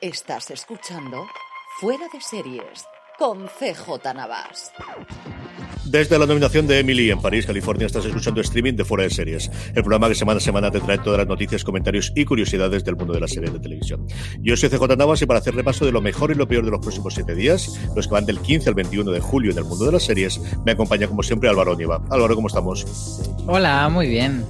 Estás escuchando Fuera de Series con CJ Navas. Desde la nominación de Emily en París, California, estás escuchando streaming de Fuera de Series, el programa que semana a semana te trae todas las noticias, comentarios y curiosidades del mundo de las series de televisión. Yo soy CJ Navas y para hacer repaso de lo mejor y lo peor de los próximos siete días, los que van del 15 al 21 de julio en el mundo de las series, me acompaña como siempre Álvaro Nieva. Álvaro, ¿cómo estamos? Hola, muy bien.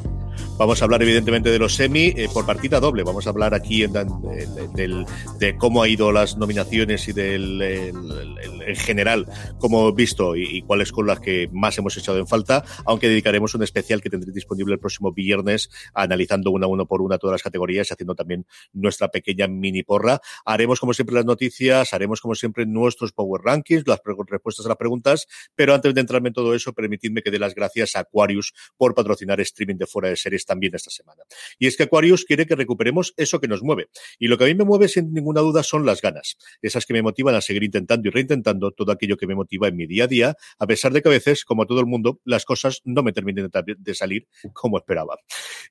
Vamos a hablar evidentemente de los semi eh, por partida doble. Vamos a hablar aquí en, de cómo ha ido las nominaciones y del en general cómo he visto y, cuáles son las que más hemos echado en falta, aunque dedicaremos un especial que tendré disponible el próximo viernes analizando una uno por una todas las categorías y haciendo también nuestra pequeña mini porra. Haremos como siempre las noticias, haremos como siempre nuestros Power Rankings, las respuestas a las preguntas, pero antes de entrarme en todo eso, permitidme que dé las gracias a Aquarius por patrocinar streaming de fuera de series también esta semana. Y es que Aquarius quiere que recuperemos eso que nos mueve. Y lo que a mí me mueve sin ninguna duda son las ganas, esas que me motivan a seguir intentando y reintentando todo aquello que me motiva en mi día a día, a pesar de que a veces, como a todo el mundo, las cosas no me terminen de salir como esperaba.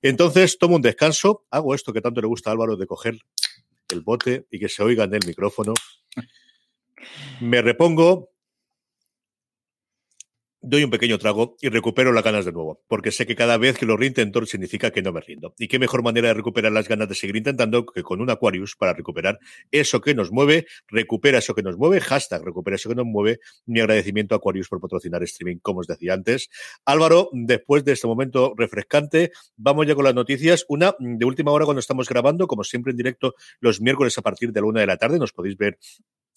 Entonces, tomo un descanso, hago esto que tanto le gusta a Álvaro de coger el bote y que se oiga en el micrófono. Me repongo, doy un pequeño trago y recupero las ganas de nuevo, porque sé que cada vez que lo reintento significa que no me rindo. Y qué mejor manera de recuperar las ganas de seguir intentando que con un Aquarius para recuperar eso que nos mueve, recupera eso que nos mueve, hashtag recupera eso que nos mueve. Mi agradecimiento a Aquarius por patrocinar streaming, como os decía antes. Álvaro, después de este momento refrescante, vamos ya con las noticias. Una de última hora cuando estamos grabando, como siempre en directo, los miércoles a partir de la una de la tarde, nos podéis ver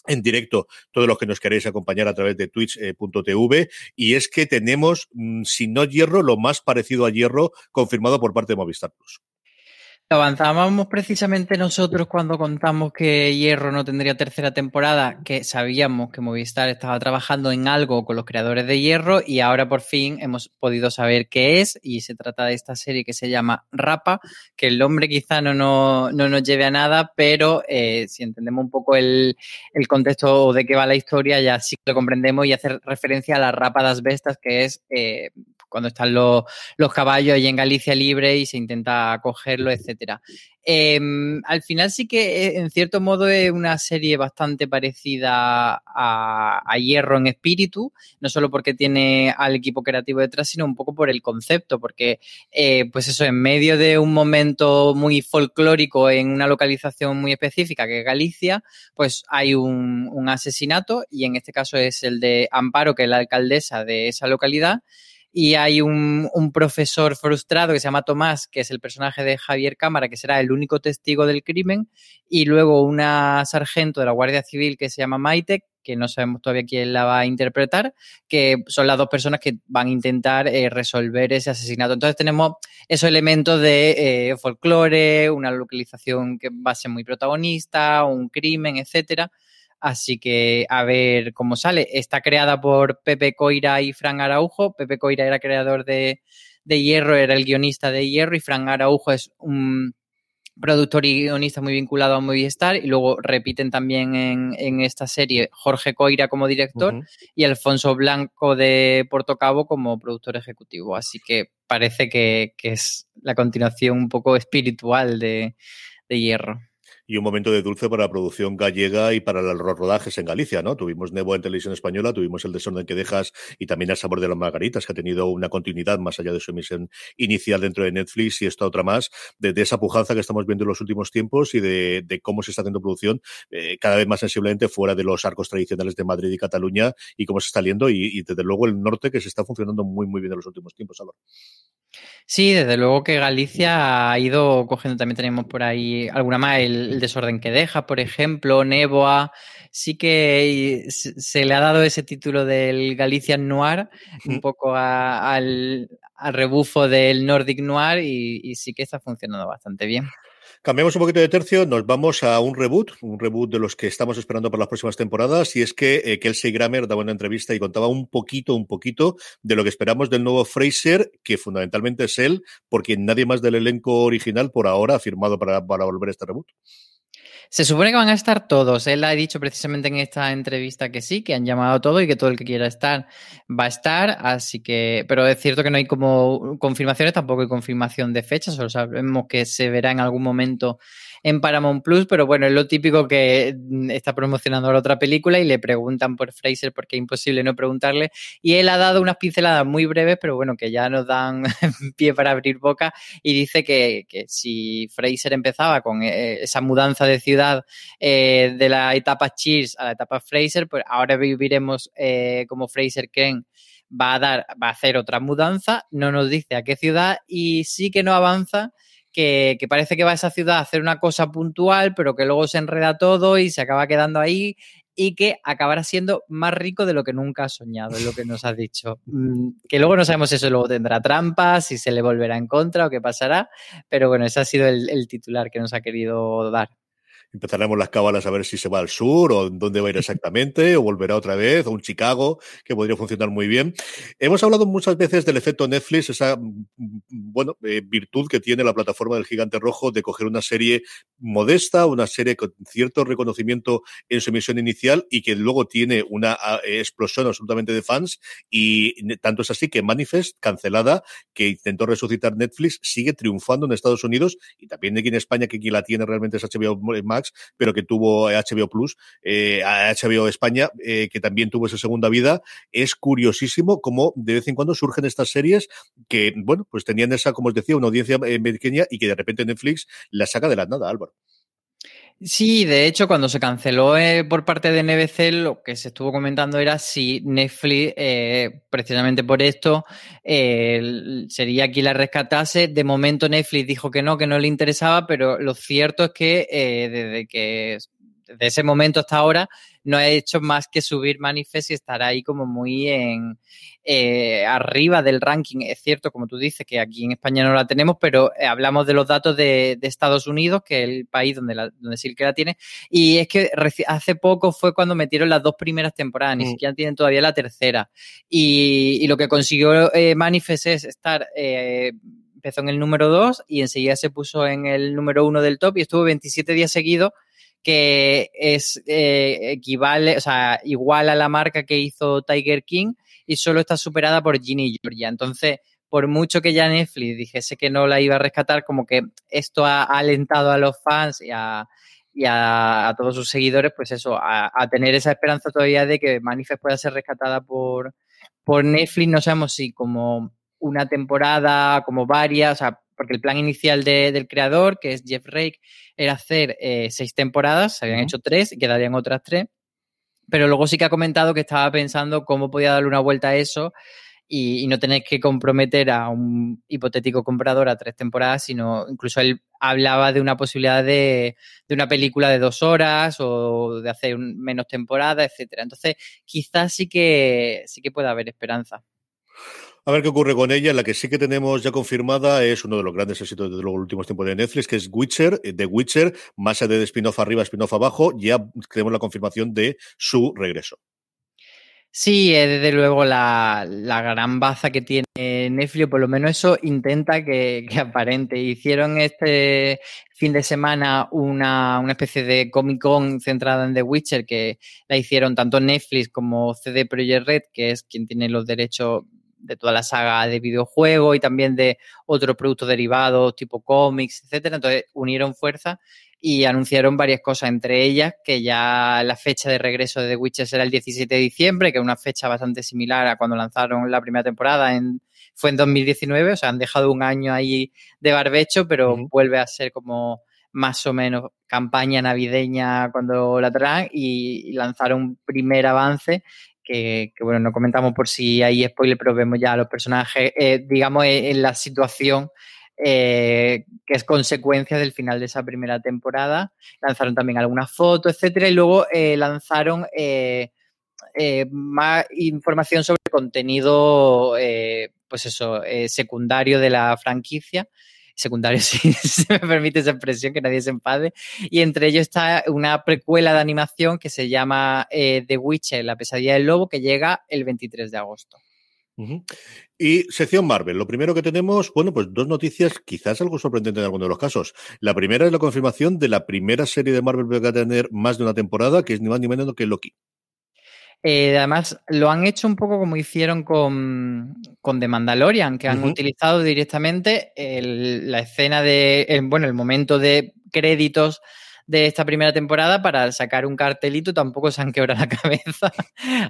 en directo todos los que nos queréis acompañar a través de twitch.tv y es que tenemos, mm, si no hierro, lo más parecido a hierro confirmado por parte de Movistar Plus. Avanzábamos precisamente nosotros cuando contamos que Hierro no tendría tercera temporada, que sabíamos que Movistar estaba trabajando en algo con los creadores de Hierro y ahora por fin hemos podido saber qué es y se trata de esta serie que se llama Rapa, que el nombre quizá no, no, nos lleve a nada, pero eh, si entendemos un poco el, contexto de qué va la historia ya sí lo comprendemos y hacer referencia a la Rapa das Bestas, que es eh, cuando están los, caballos ahí en Galicia libre y se intenta cogerlo, etcétera. Em, al final sí que eh, en cierto modo es una serie bastante parecida a, Hierro en espíritu, no solo porque tiene al equipo creativo detrás, sino un poco por el concepto, porque eh, pues eso, en medio de un momento muy folclórico en una localización muy específica que es Galicia, pues hay un, un asesinato y en este caso es el de Amparo, que es la alcaldesa de esa localidad y hay un, profesor frustrado que se llama Tomás, que es el personaje de Javier Cámara, que será el único testigo del crimen, y luego una sargento de la Guardia Civil que se llama Maite, que no sabemos todavía quién la va a interpretar, que son las dos personas que van a intentar eh, resolver ese asesinato. Entonces tenemos esos elementos de eh, folclore, una localización que va a ser muy protagonista, un crimen, etcétera. Así que a ver cómo sale. Está creada por Pepe Coira y Fran Araujo. Pepe Coira era creador de, Hierro, era el guionista de Hierro y Fran Araujo es un productor y guionista muy vinculado a Movistar y luego repiten también en, esta serie Jorge Coira como director y Alfonso Blanco de Portocabo como productor ejecutivo. Así que parece que, es la continuación un poco espiritual de Hierro y un momento de dulce para la producción gallega y para los rodajes en Galicia, ¿no? Tuvimos Nebo en televisión española, tuvimos El desorden que dejas y también El sabor de las margaritas, que ha tenido una continuidad más allá de su emisión inicial dentro de Netflix y esta otra más, de, esa pujanza que estamos viendo en los últimos tiempos y de, cómo se está haciendo producción eh, cada vez más sensiblemente fuera de los arcos tradicionales de Madrid y Cataluña y cómo se está saliendo y, desde luego el norte que se está funcionando muy muy bien en los últimos tiempos, Álvaro. Sí, desde luego que Galicia ha ido cogiendo, también tenemos por ahí alguna más, el, desorden que deja, por ejemplo, Neboa, sí que se le ha dado ese título del Galician Noir, un poco al, rebufo del Nordic Noir y sí que está funcionando bastante bien. Cambiamos un poquito de tercio, nos vamos a un reboot, un reboot de los que estamos esperando para las próximas temporadas, y es que eh, Kelsey Grammer daba una entrevista y contaba un poquito, un poquito de lo que esperamos del nuevo Fraser, que fundamentalmente es él, porque nadie más del elenco original por ahora ha firmado para, para volver a este reboot. Se supone que van a estar todos. Él ha dicho precisamente en esta entrevista que sí, que han llamado a todo y que todo el que quiera estar va a estar. Así que, pero es cierto que no hay como confirmaciones, tampoco hay confirmación de fecha, solo sabemos que se verá en algún momento en Paramount Plus, pero bueno, es lo típico que mm, está promocionando otra película y le preguntan por Fraser porque es imposible no preguntarle. Y él ha dado unas pinceladas muy breves, pero bueno, que ya nos dan pie para abrir boca y dice que, que si Fraser empezaba con eh, esa mudanza de ciudad eh, de la etapa Cheers a la etapa Fraser, pues ahora viviremos eh, como Fraser Ken va a dar, va a hacer otra mudanza, no nos dice a qué ciudad y sí que no avanza que, parece que va a esa ciudad a hacer una cosa puntual, pero que luego se enreda todo y se acaba quedando ahí y que acabará siendo más rico de lo que nunca ha soñado, es lo que nos ha dicho. Mm, que luego no sabemos si eso luego tendrá trampas, si se le volverá en contra o qué pasará, pero bueno, ese ha sido el titular que nos ha querido dar empezaremos las cábalas a ver si se va al sur o dónde va a ir exactamente, o volverá otra vez, o un Chicago, que podría funcionar muy bien. Hemos hablado muchas veces del efecto Netflix, esa mm, bueno, eh, virtud que tiene la plataforma del gigante rojo de coger una serie modesta, una serie con cierto reconocimiento en su emisión inicial y que luego tiene una explosión absolutamente de fans. Y tanto es así que Manifest, cancelada, que intentó resucitar Netflix, sigue triunfando en Estados Unidos y también aquí en España, que quien la tiene realmente es HBO Max pero que tuvo HBO Plus, eh, HBO España, eh, que también tuvo esa segunda vida. Es curiosísimo cómo de vez en cuando surgen estas series que, bueno, pues tenían esa, como os decía, una audiencia eh, pequeña y que de repente Netflix la saca de la nada, Álvaro. Sí, de hecho, cuando se canceló eh, por parte de NBC, lo que se estuvo comentando era si Netflix, eh, precisamente por esto, eh, sería quien la rescatase. De momento Netflix dijo que no, que no le interesaba, pero lo cierto es que desde que desde ese momento hasta ahora no ha hecho más que subir Manifest y estar ahí como muy en eh, arriba del ranking. Es cierto, como tú dices, que aquí en España no la tenemos, pero eh, hablamos de los datos de, Estados Unidos, que es el país donde, la, donde sí que la tiene. Y es que hace poco fue cuando metieron las dos primeras temporadas, ni mm. siquiera tienen todavía la tercera. Y, lo que consiguió eh, Manifest es estar empezó en el número 2 y enseguida se puso en el número 1 del top y estuvo 27 días seguidos que es eh, equivale, o sea, igual a la marca que hizo Tiger King y solo está superada por Ginny Georgia. Entonces, por mucho que ya Netflix dijese que no la iba a rescatar, como que esto ha alentado a los fans y a, y a, todos sus seguidores, pues eso, a, tener esa esperanza todavía de que Manifest pueda ser rescatada por, por Netflix. No sabemos si como una temporada, como varias, o sea, porque el plan inicial del creador, que es Jeff Rake, era hacer eh, seis temporadas, se habían hecho tres y quedarían otras tres, pero luego sí que ha comentado que estaba pensando cómo podía darle una vuelta a eso y, no tener que comprometer a un hipotético comprador a tres temporadas, sino incluso él hablaba de una posibilidad de, de una película de dos horas o de hacer menos temporadas, etcétera. Entonces, quizás sí que sí que pueda haber esperanza. A ver qué ocurre con ella. La que sí que tenemos ya confirmada es uno de los grandes éxitos de los últimos tiempos de Netflix, que es Witcher, The Witcher, más allá de spin-off arriba, spin-off abajo. Ya tenemos la confirmación de su regreso. Sí, es desde luego la, gran baza que tiene Netflix, por lo menos eso intenta que, aparente. Hicieron este fin de semana una, una, especie de Comic Con centrada en The Witcher, que la hicieron tanto Netflix como CD Projekt Red, que es quien tiene los derechos de toda la saga de videojuegos y también de otros productos derivados tipo cómics, etcétera. Entonces unieron fuerza y anunciaron varias cosas, entre ellas que ya la fecha de regreso de The Witcher será el 17 de diciembre, que es una fecha bastante similar a cuando lanzaron la primera temporada, en, fue en 2019, o sea, han dejado un año ahí de barbecho, pero vuelve a ser como más o menos campaña navideña cuando la traen y lanzaron un primer avance que, bueno, no comentamos por si hay spoiler, pero vemos ya a los personajes, eh, digamos, eh, en la situación eh, que es consecuencia del final de esa primera temporada. Lanzaron también algunas fotos, etcétera, y luego lanzaron más información sobre contenido, pues eso, secundario de la franquicia secundario, si se me permite esa expresión, que nadie se empade. Y entre ellos está una precuela de animación que se llama eh, The Witcher, La pesadilla del lobo, que llega el 23 de agosto. Y sección Marvel. Lo primero que tenemos, bueno, pues dos noticias, quizás algo sorprendente en alguno de los casos. La primera es la confirmación de la primera serie de Marvel que va a tener más de una temporada, que es ni más ni menos que Loki. Eh, además, lo han hecho un poco como hicieron con, con The Mandalorian, que han utilizado directamente la escena de, bueno, el momento de créditos de esta primera temporada para sacar un cartelito, tampoco se han quebrado la cabeza.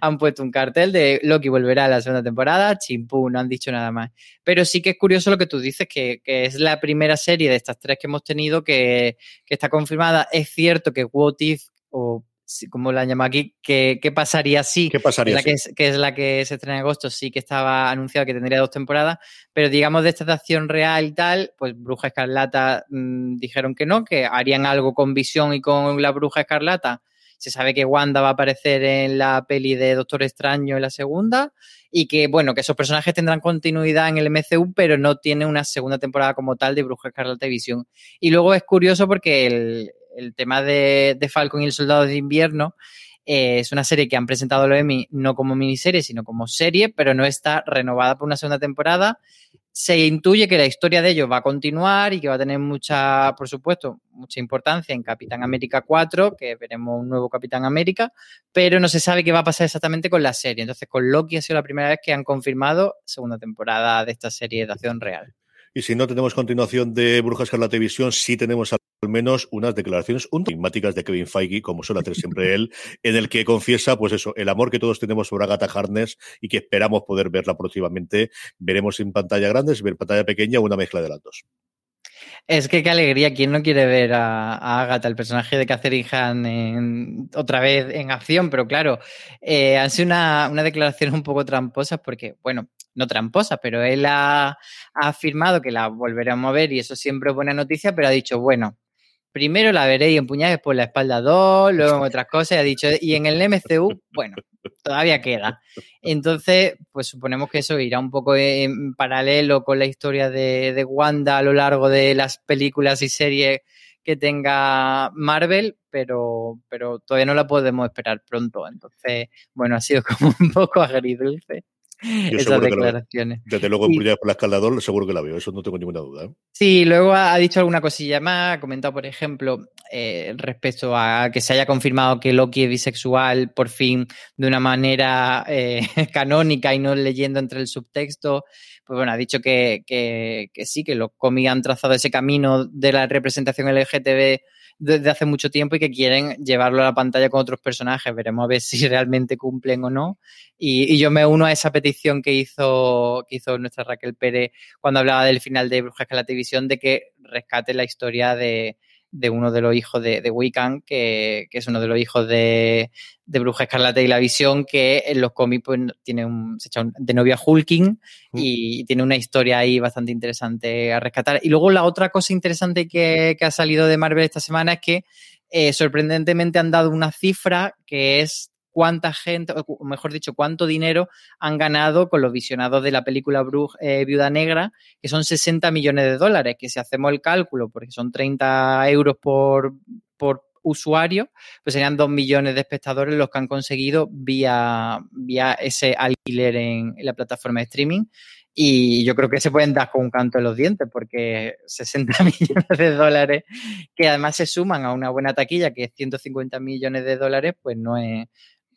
han puesto un cartel de Loki volverá a la segunda temporada, chimpú, no han dicho nada más. Pero sí que es curioso lo que tú dices, que, es la primera serie de estas tres que hemos tenido que, que está confirmada. Es cierto que What If o como la llama aquí, ¿qué, pasaría si? ¿Qué pasaría la que, es, que es la que se estrena en agosto, sí que estaba anunciado que tendría dos temporadas, pero digamos de esta acción real y tal, pues Bruja Escarlata mm, dijeron que no, que harían algo con Visión y con la Bruja Escarlata. Se sabe que Wanda va a aparecer en la peli de Doctor Extraño en la segunda y que, bueno, que esos personajes tendrán continuidad en el MCU, pero no tiene una segunda temporada como tal de Bruja Escarlata y Visión. Y luego es curioso porque el, el tema de, Falcon y el Soldado de Invierno eh, es una serie que han presentado los Emmy no como miniserie, sino como serie, pero no está renovada por una segunda temporada. Se intuye que la historia de ellos va a continuar y que va a tener mucha, por supuesto, mucha importancia en Capitán América 4, que veremos un nuevo Capitán América, pero no se sabe qué va a pasar exactamente con la serie. Entonces, con Loki ha sido la primera vez que han confirmado segunda temporada de esta serie de acción real. Y si no tenemos continuación de Brujas la Televisión, sí tenemos al menos unas declaraciones un de Kevin Feige, como suele hacer siempre él, en el que confiesa, pues eso, el amor que todos tenemos sobre Agatha Harness y que esperamos poder verla próximamente. Veremos en pantalla grande, en pantalla pequeña, una mezcla de las dos. Es que qué alegría, ¿quién no quiere ver a, Agatha, el personaje de Catherine Hahn, otra vez en acción? Pero claro, eh, una, una declaración un poco tramposa porque, bueno, no tramposa, pero él ha, afirmado que la volveremos a ver y eso siempre es buena noticia, pero ha dicho, bueno, primero la en puñales por la espalda 2, luego en otras cosas, y ha dicho, y en el MCU, bueno, todavía queda. Entonces, pues suponemos que eso irá un poco en paralelo con la historia de, de Wanda a lo largo de las películas y series que tenga Marvel, pero, pero todavía no la podemos esperar pronto. Entonces, bueno, ha sido como un poco agridulce. Yo esas declaraciones. desde luego, en por la escalador, seguro que la veo, eso no tengo ninguna duda. ¿eh? Sí, luego ha, dicho alguna cosilla más, ha comentado, por ejemplo, eh, respecto a que se haya confirmado que Loki es bisexual por fin de una manera eh, canónica y no leyendo entre el subtexto. Pues bueno, ha dicho que, que, que sí, que los cómics han trazado ese camino de la representación LGTB desde hace mucho tiempo y que quieren llevarlo a la pantalla con otros personajes. Veremos a ver si realmente cumplen o no. Y, yo me uno a esa petición que hizo, que hizo nuestra Raquel Pérez cuando hablaba del final de Brujas que la televisión, de que rescate la historia de, de uno de los hijos de, de Wiccan, que, que, es uno de los hijos de, de Bruja Escarlata y la Visión, que en los cómics pues, tiene un, se echa de novia Hulking mm. y tiene una historia ahí bastante interesante a rescatar. Y luego la otra cosa interesante que, que ha salido de Marvel esta semana es que eh, sorprendentemente han dado una cifra que es cuánta gente, o mejor dicho, cuánto dinero han ganado con los visionados de la película Bruj, eh, Viuda Negra, que son 60 millones de dólares, que si hacemos el cálculo, porque son 30 euros por, por usuario, pues serían 2 millones de espectadores los que han conseguido vía, vía ese alquiler en, en la plataforma de streaming. Y yo creo que se pueden dar con un canto en los dientes, porque 60 millones de dólares, que además se suman a una buena taquilla, que es 150 millones de dólares, pues no es,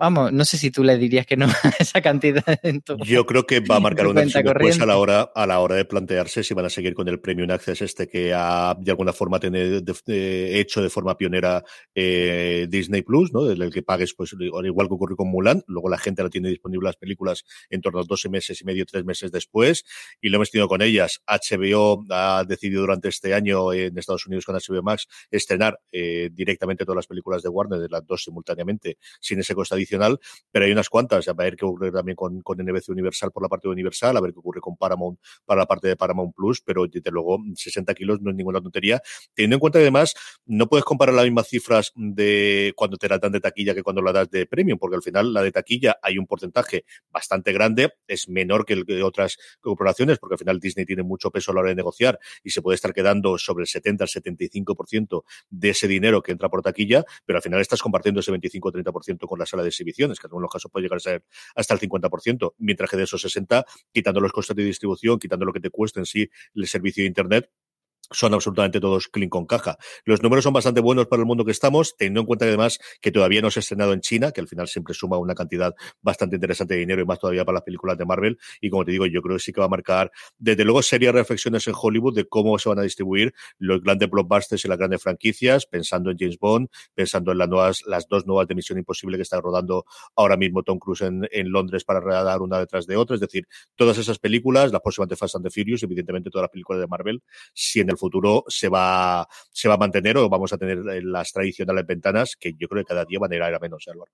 vamos, no sé si tú le dirías que no a esa cantidad. En Yo creo que va a marcar una después a la hora a la hora de plantearse si van a seguir con el Premium Access este que ha de alguna forma tener, hecho de forma pionera eh, Disney Plus, ¿no? Del que pagues, pues igual que ocurrió con Mulan. Luego la gente la tiene disponible las películas en torno a 12 meses y medio, tres meses después. Y lo hemos tenido con ellas. HBO ha decidido durante este año en Estados Unidos con HBO Max estrenar eh, directamente todas las películas de Warner, de las dos simultáneamente, sin ese coste pero hay unas cuantas, a ver qué ocurre también con, NBC Universal por la parte de Universal, a ver qué ocurre con Paramount para la parte de Paramount Plus, pero desde luego 60 kilos no es ninguna tontería, teniendo en cuenta además, no puedes comparar las mismas cifras de cuando te la dan de taquilla que cuando la das de premium, porque al final la de taquilla hay un porcentaje bastante grande, es menor que, el, que otras corporaciones, porque al final Disney tiene mucho peso a la hora de negociar y se puede estar quedando sobre el 70 al 75% de ese dinero que entra por taquilla, pero al final estás compartiendo ese 25 30% con la sala de exhibiciones, que en algunos casos puede llegar a ser hasta el 50%, mientras que de esos 60, quitando los costes de distribución, quitando lo que te cuesta en sí el servicio de Internet, son absolutamente todos clean con caja. Los números son bastante buenos para el mundo que estamos, teniendo en cuenta además que todavía no se ha estrenado en China, que al final siempre suma una cantidad bastante interesante de dinero y más todavía para las películas de Marvel. Y como te digo, yo creo que sí que va a marcar, desde luego, serias reflexiones en Hollywood de cómo se van a distribuir los grandes blockbusters y las grandes franquicias, pensando en James Bond, pensando en las nuevas, las dos nuevas de Misión Imposible que está rodando ahora mismo Tom Cruise en, en Londres para rodar una detrás de otra. Es decir, todas esas películas, las próximas de Fast and the Furious, evidentemente todas las películas de Marvel, si en el futuro se va, se va a mantener o vamos a tener las tradicionales ventanas que yo creo que cada día van a ir a menos, ¿eh, Álvaro.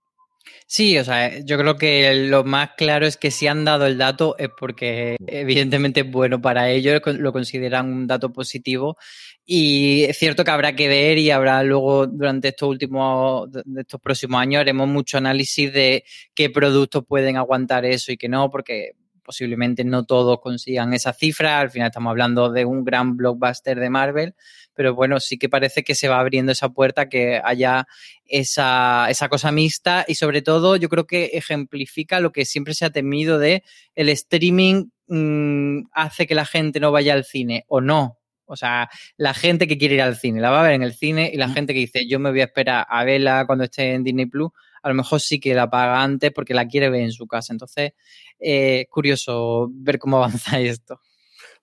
Sí, o sea, yo creo que lo más claro es que si han dado el dato es porque evidentemente es bueno para ellos, lo consideran un dato positivo y es cierto que habrá que ver y habrá luego durante estos últimos, de estos próximos años haremos mucho análisis de qué productos pueden aguantar eso y qué no, porque posiblemente no todos consigan esa cifra. Al final estamos hablando de un gran blockbuster de Marvel, pero bueno, sí que parece que se va abriendo esa puerta, que haya esa, esa cosa mixta y sobre todo yo creo que ejemplifica lo que siempre se ha temido de el streaming mmm, hace que la gente no vaya al cine o no. O sea, la gente que quiere ir al cine la va a ver en el cine y la gente que dice yo me voy a esperar a verla cuando esté en Disney Plus, a lo mejor sí que la paga antes porque la quiere ver en su casa. Entonces, eh, curioso ver cómo avanza esto.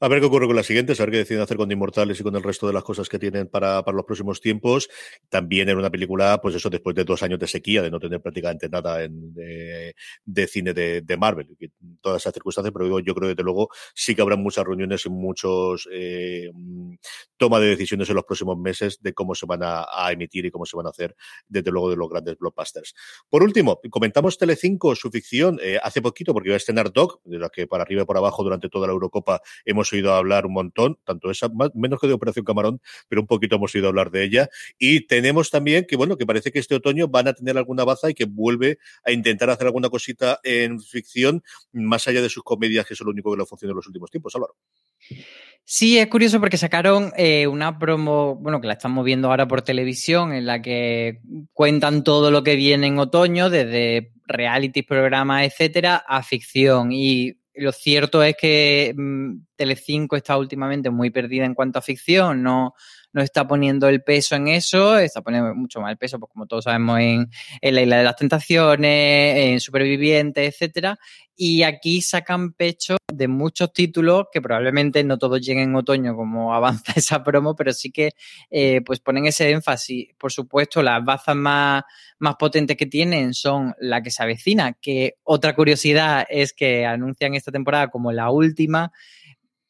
A ver qué ocurre con la siguiente, a ver qué deciden hacer con Inmortales y con el resto de las cosas que tienen para, para los próximos tiempos. También en una película, pues eso, después de dos años de sequía, de no tener prácticamente nada en, de, cine de, de Marvel, todas esas circunstancias, pero yo creo que desde luego sí que habrá muchas reuniones y muchos eh, toma de decisiones en los próximos meses de cómo se van a, a, emitir y cómo se van a hacer, desde luego, de los grandes blockbusters. Por último, comentamos Telecinco, su ficción, eh, hace poquito, porque iba a estrenar Doc, de la que para arriba y por abajo durante toda la Eurocopa hemos oído hablar un montón, tanto esa, menos que de Operación Camarón, pero un poquito hemos oído hablar de ella. Y tenemos también que, bueno, que parece que este otoño van a tener alguna baza y que vuelve a intentar hacer alguna cosita en ficción, más allá de sus comedias, que es lo único que le funciona en los últimos tiempos, Álvaro. Sí, es curioso porque sacaron eh, una promo, bueno, que la estamos viendo ahora por televisión, en la que cuentan todo lo que viene en otoño, desde reality, programas, etcétera, a ficción. Y lo cierto es que mmm, Telecinco está últimamente muy perdida en cuanto a ficción, no, no está poniendo el peso en eso, está poniendo mucho más el peso, pues como todos sabemos, en, en la Isla de las Tentaciones, en Supervivientes, etcétera. Y aquí sacan pecho de muchos títulos que probablemente no todos lleguen en otoño como avanza esa promo, pero sí que eh, pues ponen ese énfasis. Por supuesto, las bazas más, más potentes que tienen son la que se avecina, que otra curiosidad es que anuncian esta temporada como la última.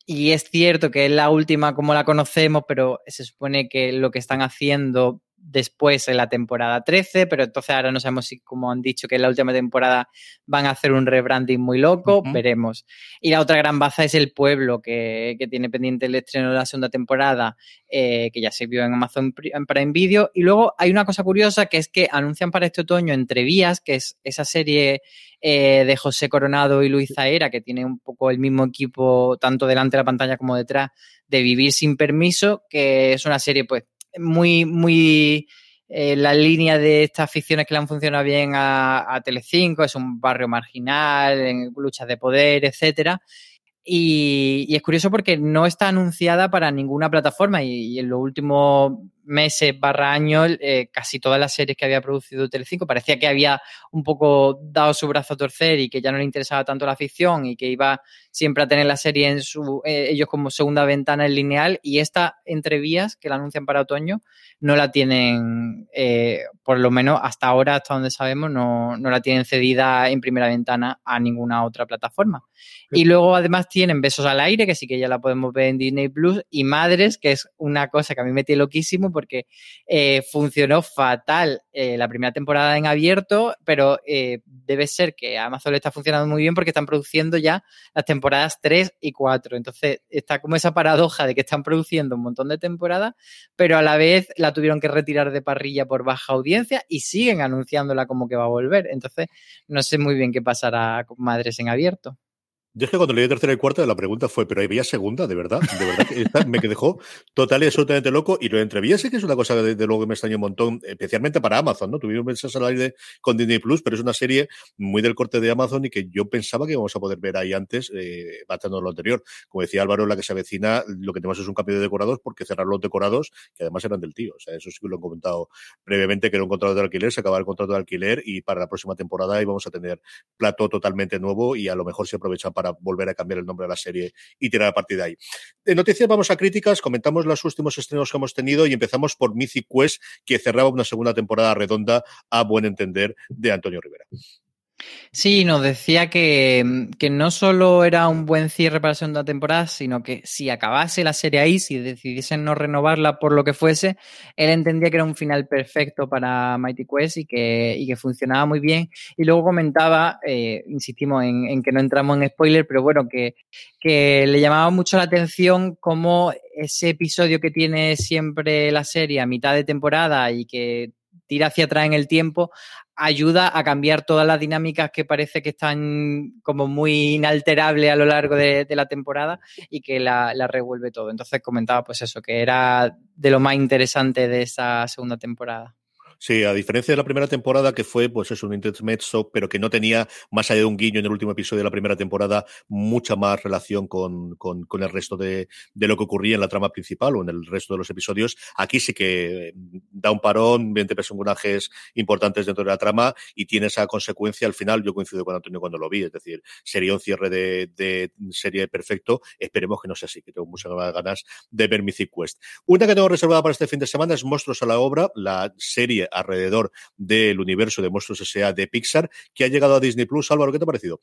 Y es cierto que es la última como la conocemos, pero se supone que lo que están haciendo después en la temporada 13, pero entonces ahora no sabemos si, como han dicho, que en la última temporada van a hacer un rebranding muy loco, uh -huh. veremos. Y la otra gran baza es El Pueblo, que, que tiene pendiente el estreno de la segunda temporada, eh, que ya se vio en Amazon Prime Video. Y luego hay una cosa curiosa, que es que anuncian para este otoño Entrevías, que es esa serie eh, de José Coronado y Luis Zaera, que tiene un poco el mismo equipo, tanto delante de la pantalla como detrás, de Vivir sin Permiso, que es una serie, pues, muy, muy eh, la línea de estas ficciones que le han funcionado bien a, a Telecinco, es un barrio marginal, en luchas de poder, etcétera. Y, es curioso porque no está anunciada para ninguna plataforma y, y en los últimos meses barra años eh, casi todas las series que había producido Telecinco parecía que había un poco dado su brazo a torcer y que ya no le interesaba tanto la ficción y que iba siempre a tener la serie en su eh, ellos como segunda ventana en lineal y esta entrevías que la anuncian para otoño no la tienen eh, por lo menos hasta ahora hasta donde sabemos no, no, la tienen cedida en primera ventana a ninguna otra plataforma. Y luego además tienen Besos al aire que sí que ya la podemos ver en Disney Plus y Madres que es una cosa que a mí me tiene loquísimo porque eh, funcionó fatal eh, la primera temporada en abierto, pero eh, debe ser que a Amazon le está funcionando muy bien porque están produciendo ya las temporadas 3 y 4. Entonces está como esa paradoja de que están produciendo un montón de temporadas, pero a la vez la tuvieron que retirar de parrilla por baja audiencia y siguen anunciándola como que va a volver. Entonces no sé muy bien qué pasará con Madres en abierto. Yo es que cuando leí tercera y cuarta, la pregunta fue, ¿pero había segunda? ¿De verdad? ¿De verdad? Esta me dejó total y absolutamente loco. Y lo entreví, sé que es una cosa que desde luego que me extraña un montón, especialmente para Amazon, ¿no? Tuvimos mensajes al aire con Disney Plus, pero es una serie muy del corte de Amazon y que yo pensaba que íbamos a poder ver ahí antes, eh, lo anterior. Como decía Álvaro, la que se avecina, lo que tenemos es un cambio de decorados porque cerrar los decorados, que además eran del tío. O sea, eso sí que lo he comentado previamente, que era un contrato de alquiler, se acaba el contrato de alquiler y para la próxima temporada íbamos a tener plato totalmente nuevo y a lo mejor se aprovechan para volver a cambiar el nombre de la serie y tirar a partir de ahí. De noticias vamos a críticas, comentamos los últimos estrenos que hemos tenido y empezamos por Mythic Quest, que cerraba una segunda temporada redonda a buen entender de Antonio Rivera. Sí, nos decía que, que, no solo era un buen cierre para la segunda temporada, sino que si acabase la serie ahí, si decidiesen no renovarla por lo que fuese, él entendía que era un final perfecto para Mighty Quest y que, y que funcionaba muy bien. Y luego comentaba, eh, insistimos en, en, que no entramos en spoiler, pero bueno, que, que le llamaba mucho la atención cómo ese episodio que tiene siempre la serie a mitad de temporada y que tira hacia atrás en el tiempo, ayuda a cambiar todas las dinámicas que parece que están como muy inalterables a lo largo de, la temporada y que la, revuelve todo. Entonces comentaba pues eso, que era de lo más interesante de esa segunda temporada. Sí, a diferencia de la primera temporada, que fue, pues es un intermezzo, pero que no tenía, más allá de un guiño en el último episodio de la primera temporada, mucha más relación con, con, con el resto de, de, lo que ocurría en la trama principal o en el resto de los episodios. Aquí sí que da un parón, 20 personajes importantes dentro de la trama y tiene esa consecuencia al final. Yo coincido con Antonio cuando lo vi, es decir, sería un cierre de, de serie perfecto. Esperemos que no sea así, que tengo muchas ganas de ver Mythic Quest. Una que tengo reservada para este fin de semana es Monstruos a la Obra, la serie alrededor del universo de Monstruos S.A. de Pixar, que ha llegado a Disney Plus. Álvaro, ¿qué te ha parecido?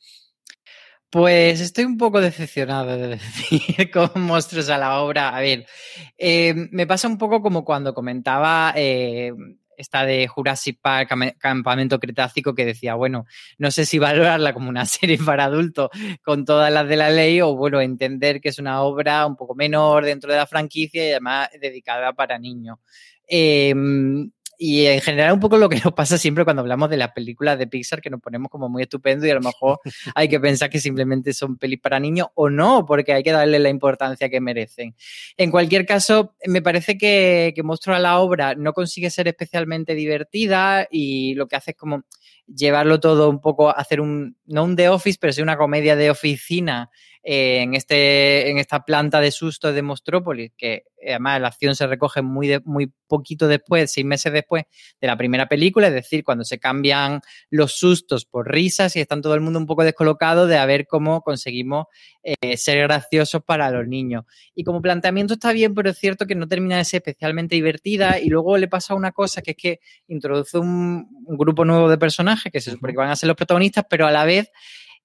Pues estoy un poco decepcionado de decir con monstruos a la obra. A ver, eh, me pasa un poco como cuando comentaba eh, esta de Jurassic Park, Campamento Cretácico, que decía, bueno, no sé si valorarla como una serie para adultos con todas las de la ley o, bueno, entender que es una obra un poco menor dentro de la franquicia y además dedicada para niños. Eh, y en general un poco lo que nos pasa siempre cuando hablamos de las películas de Pixar, que nos ponemos como muy estupendo y a lo mejor hay que pensar que simplemente son pelis para niños o no, porque hay que darle la importancia que merecen. En cualquier caso, me parece que, que Monstruo a la obra no consigue ser especialmente divertida y lo que hace es como llevarlo todo un poco, hacer un, no un The Office, pero sí una comedia de oficina eh, en, este, en esta planta de susto de Mostrópolis, que eh, además la acción se recoge muy, de, muy poquito después, seis meses después de la primera película, es decir, cuando se cambian los sustos por risas y están todo el mundo un poco descolocado de a ver cómo conseguimos eh, ser graciosos para los niños. Y como planteamiento está bien, pero es cierto que no termina de ser especialmente divertida y luego le pasa una cosa que es que introduce un, un grupo nuevo de personajes que se supone que van a ser los protagonistas, pero a la vez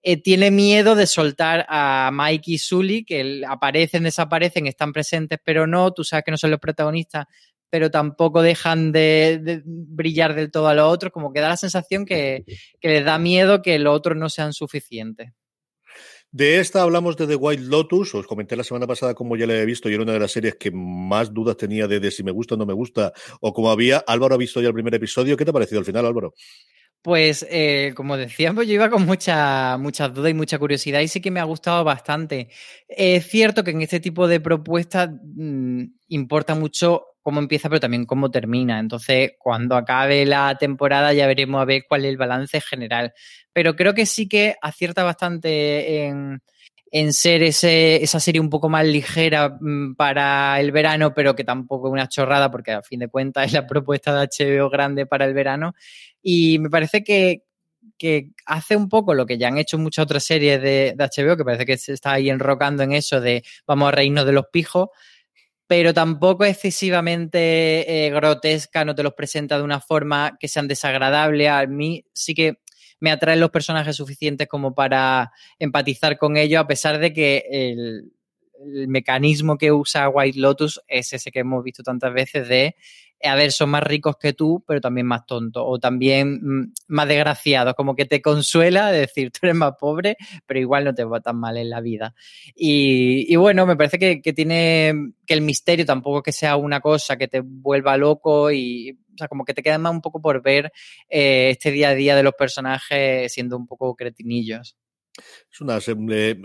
eh, tiene miedo de soltar a Mike y Sully, que aparecen, desaparecen, están presentes, pero no, tú sabes que no son los protagonistas, pero tampoco dejan de, de brillar del todo a los otros, como que da la sensación que, que les da miedo que los otros no sean suficientes. De esta hablamos de The White Lotus, os comenté la semana pasada como ya la he visto y era una de las series que más dudas tenía de, de si me gusta o no me gusta o como había. Álvaro ha visto ya el primer episodio, ¿qué te ha parecido al final, Álvaro? Pues, eh, como decíamos, yo iba con muchas mucha dudas y mucha curiosidad y sí que me ha gustado bastante. Es cierto que en este tipo de propuestas mmm, importa mucho cómo empieza, pero también cómo termina. Entonces, cuando acabe la temporada ya veremos a ver cuál es el balance general. Pero creo que sí que acierta bastante en, en ser ese, esa serie un poco más ligera mm, para el verano, pero que tampoco es una chorrada, porque a fin de cuentas es la propuesta de HBO grande para el verano. Y me parece que, que hace un poco lo que ya han hecho muchas otras series de, de, HBO, que parece que se está ahí enrocando en eso de vamos a reírnos de los pijos, pero tampoco excesivamente eh, grotesca, no te los presenta de una forma que sean desagradable. A mí sí que me atraen los personajes suficientes como para empatizar con ellos, a pesar de que el, el mecanismo que usa White Lotus es ese que hemos visto tantas veces de a ver, son más ricos que tú, pero también más tontos, o también mmm, más desgraciados, como que te consuela de decir, tú eres más pobre, pero igual no te va tan mal en la vida. Y, y bueno, me parece que, que, tiene, que el misterio tampoco que sea una cosa que te vuelva loco y, o sea, como que te queda más un poco por ver eh, este día a día de los personajes siendo un poco cretinillos. Es una eh,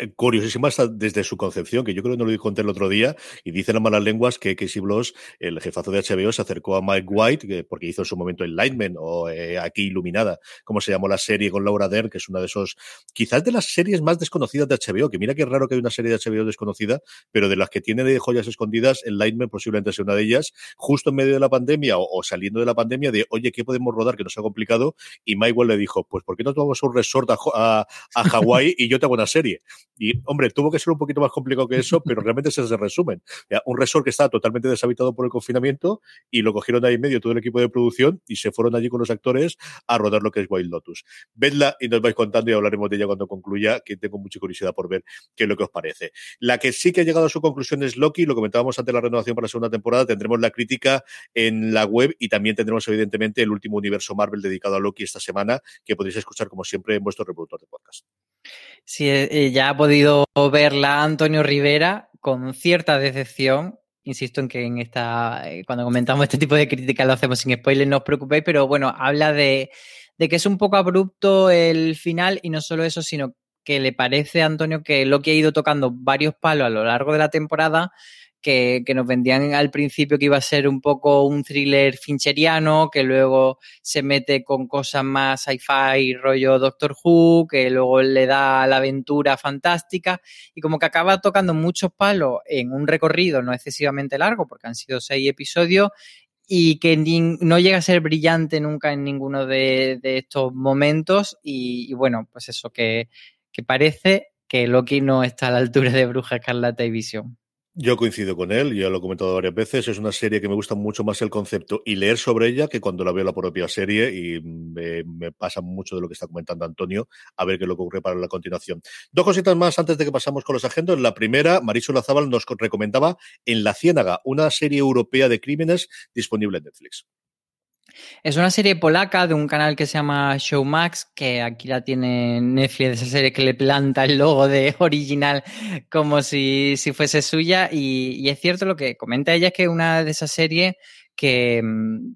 eh, curiosísima desde su concepción, que yo creo que no lo conté el otro día, y dicen las malas lenguas que Casey Bloss, el jefazo de HBO, se acercó a Mike White, porque hizo en su momento Enlightenment, o eh, aquí Iluminada, como se llamó la serie con Laura Dern, que es una de esos, quizás de las series más desconocidas de HBO, que mira que raro que hay una serie de HBO desconocida, pero de las que tiene de joyas escondidas, Enlightenment posiblemente sea una de ellas, justo en medio de la pandemia o, saliendo de la pandemia, de oye, ¿qué podemos rodar que no sea complicado? Y Mike White le dijo, pues ¿por qué no tomamos un resort a a Hawái y yo te hago una serie. Y, hombre, tuvo que ser un poquito más complicado que eso, pero realmente ese es el resumen. Un resort que estaba totalmente deshabitado por el confinamiento y lo cogieron ahí en medio todo el equipo de producción y se fueron allí con los actores a rodar lo que es Wild Lotus. Vedla y nos vais contando y hablaremos de ella cuando concluya, que tengo mucha curiosidad por ver qué es lo que os parece. La que sí que ha llegado a su conclusión es Loki, lo comentábamos antes de la renovación para la segunda temporada, tendremos la crítica en la web y también tendremos evidentemente el último universo Marvel dedicado a Loki esta semana, que podéis escuchar como siempre en vuestro reproductor de podcast. Sí, eh, eh, ya ha podido verla Antonio Rivera con cierta decepción. Insisto en que en esta, eh, cuando comentamos este tipo de críticas lo hacemos sin spoilers, no os preocupéis, pero bueno, habla de, de que es un poco abrupto el final y no solo eso, sino que le parece a Antonio que lo que ha ido tocando varios palos a lo largo de la temporada que, nos vendían al principio que iba a ser un poco un thriller fincheriano, que luego se mete con cosas más sci-fi, rollo Doctor Who, que luego le da la aventura fantástica, y como que acaba tocando muchos palos en un recorrido no excesivamente largo, porque han sido seis episodios, y que no llega a ser brillante nunca en ninguno de, estos momentos, y, bueno, pues eso, que, que parece que Loki no está a la altura de Bruja Escarlata y Visión. Yo coincido con él, ya lo he comentado varias veces, es una serie que me gusta mucho más el concepto y leer sobre ella que cuando la veo la propia serie y me, pasa mucho de lo que está comentando Antonio, a ver qué es lo que ocurre para la continuación. Dos cositas más antes de que pasamos con los agendos. La primera, Marisol Lazábal nos recomendaba En la Ciénaga, una serie europea de crímenes disponible en Netflix. Es una serie polaca de un canal que se llama Showmax, que aquí la tiene Netflix, esa serie que le planta el logo de original como si, si fuese suya. Y, y, es cierto lo que comenta ella, es que una de esas series que,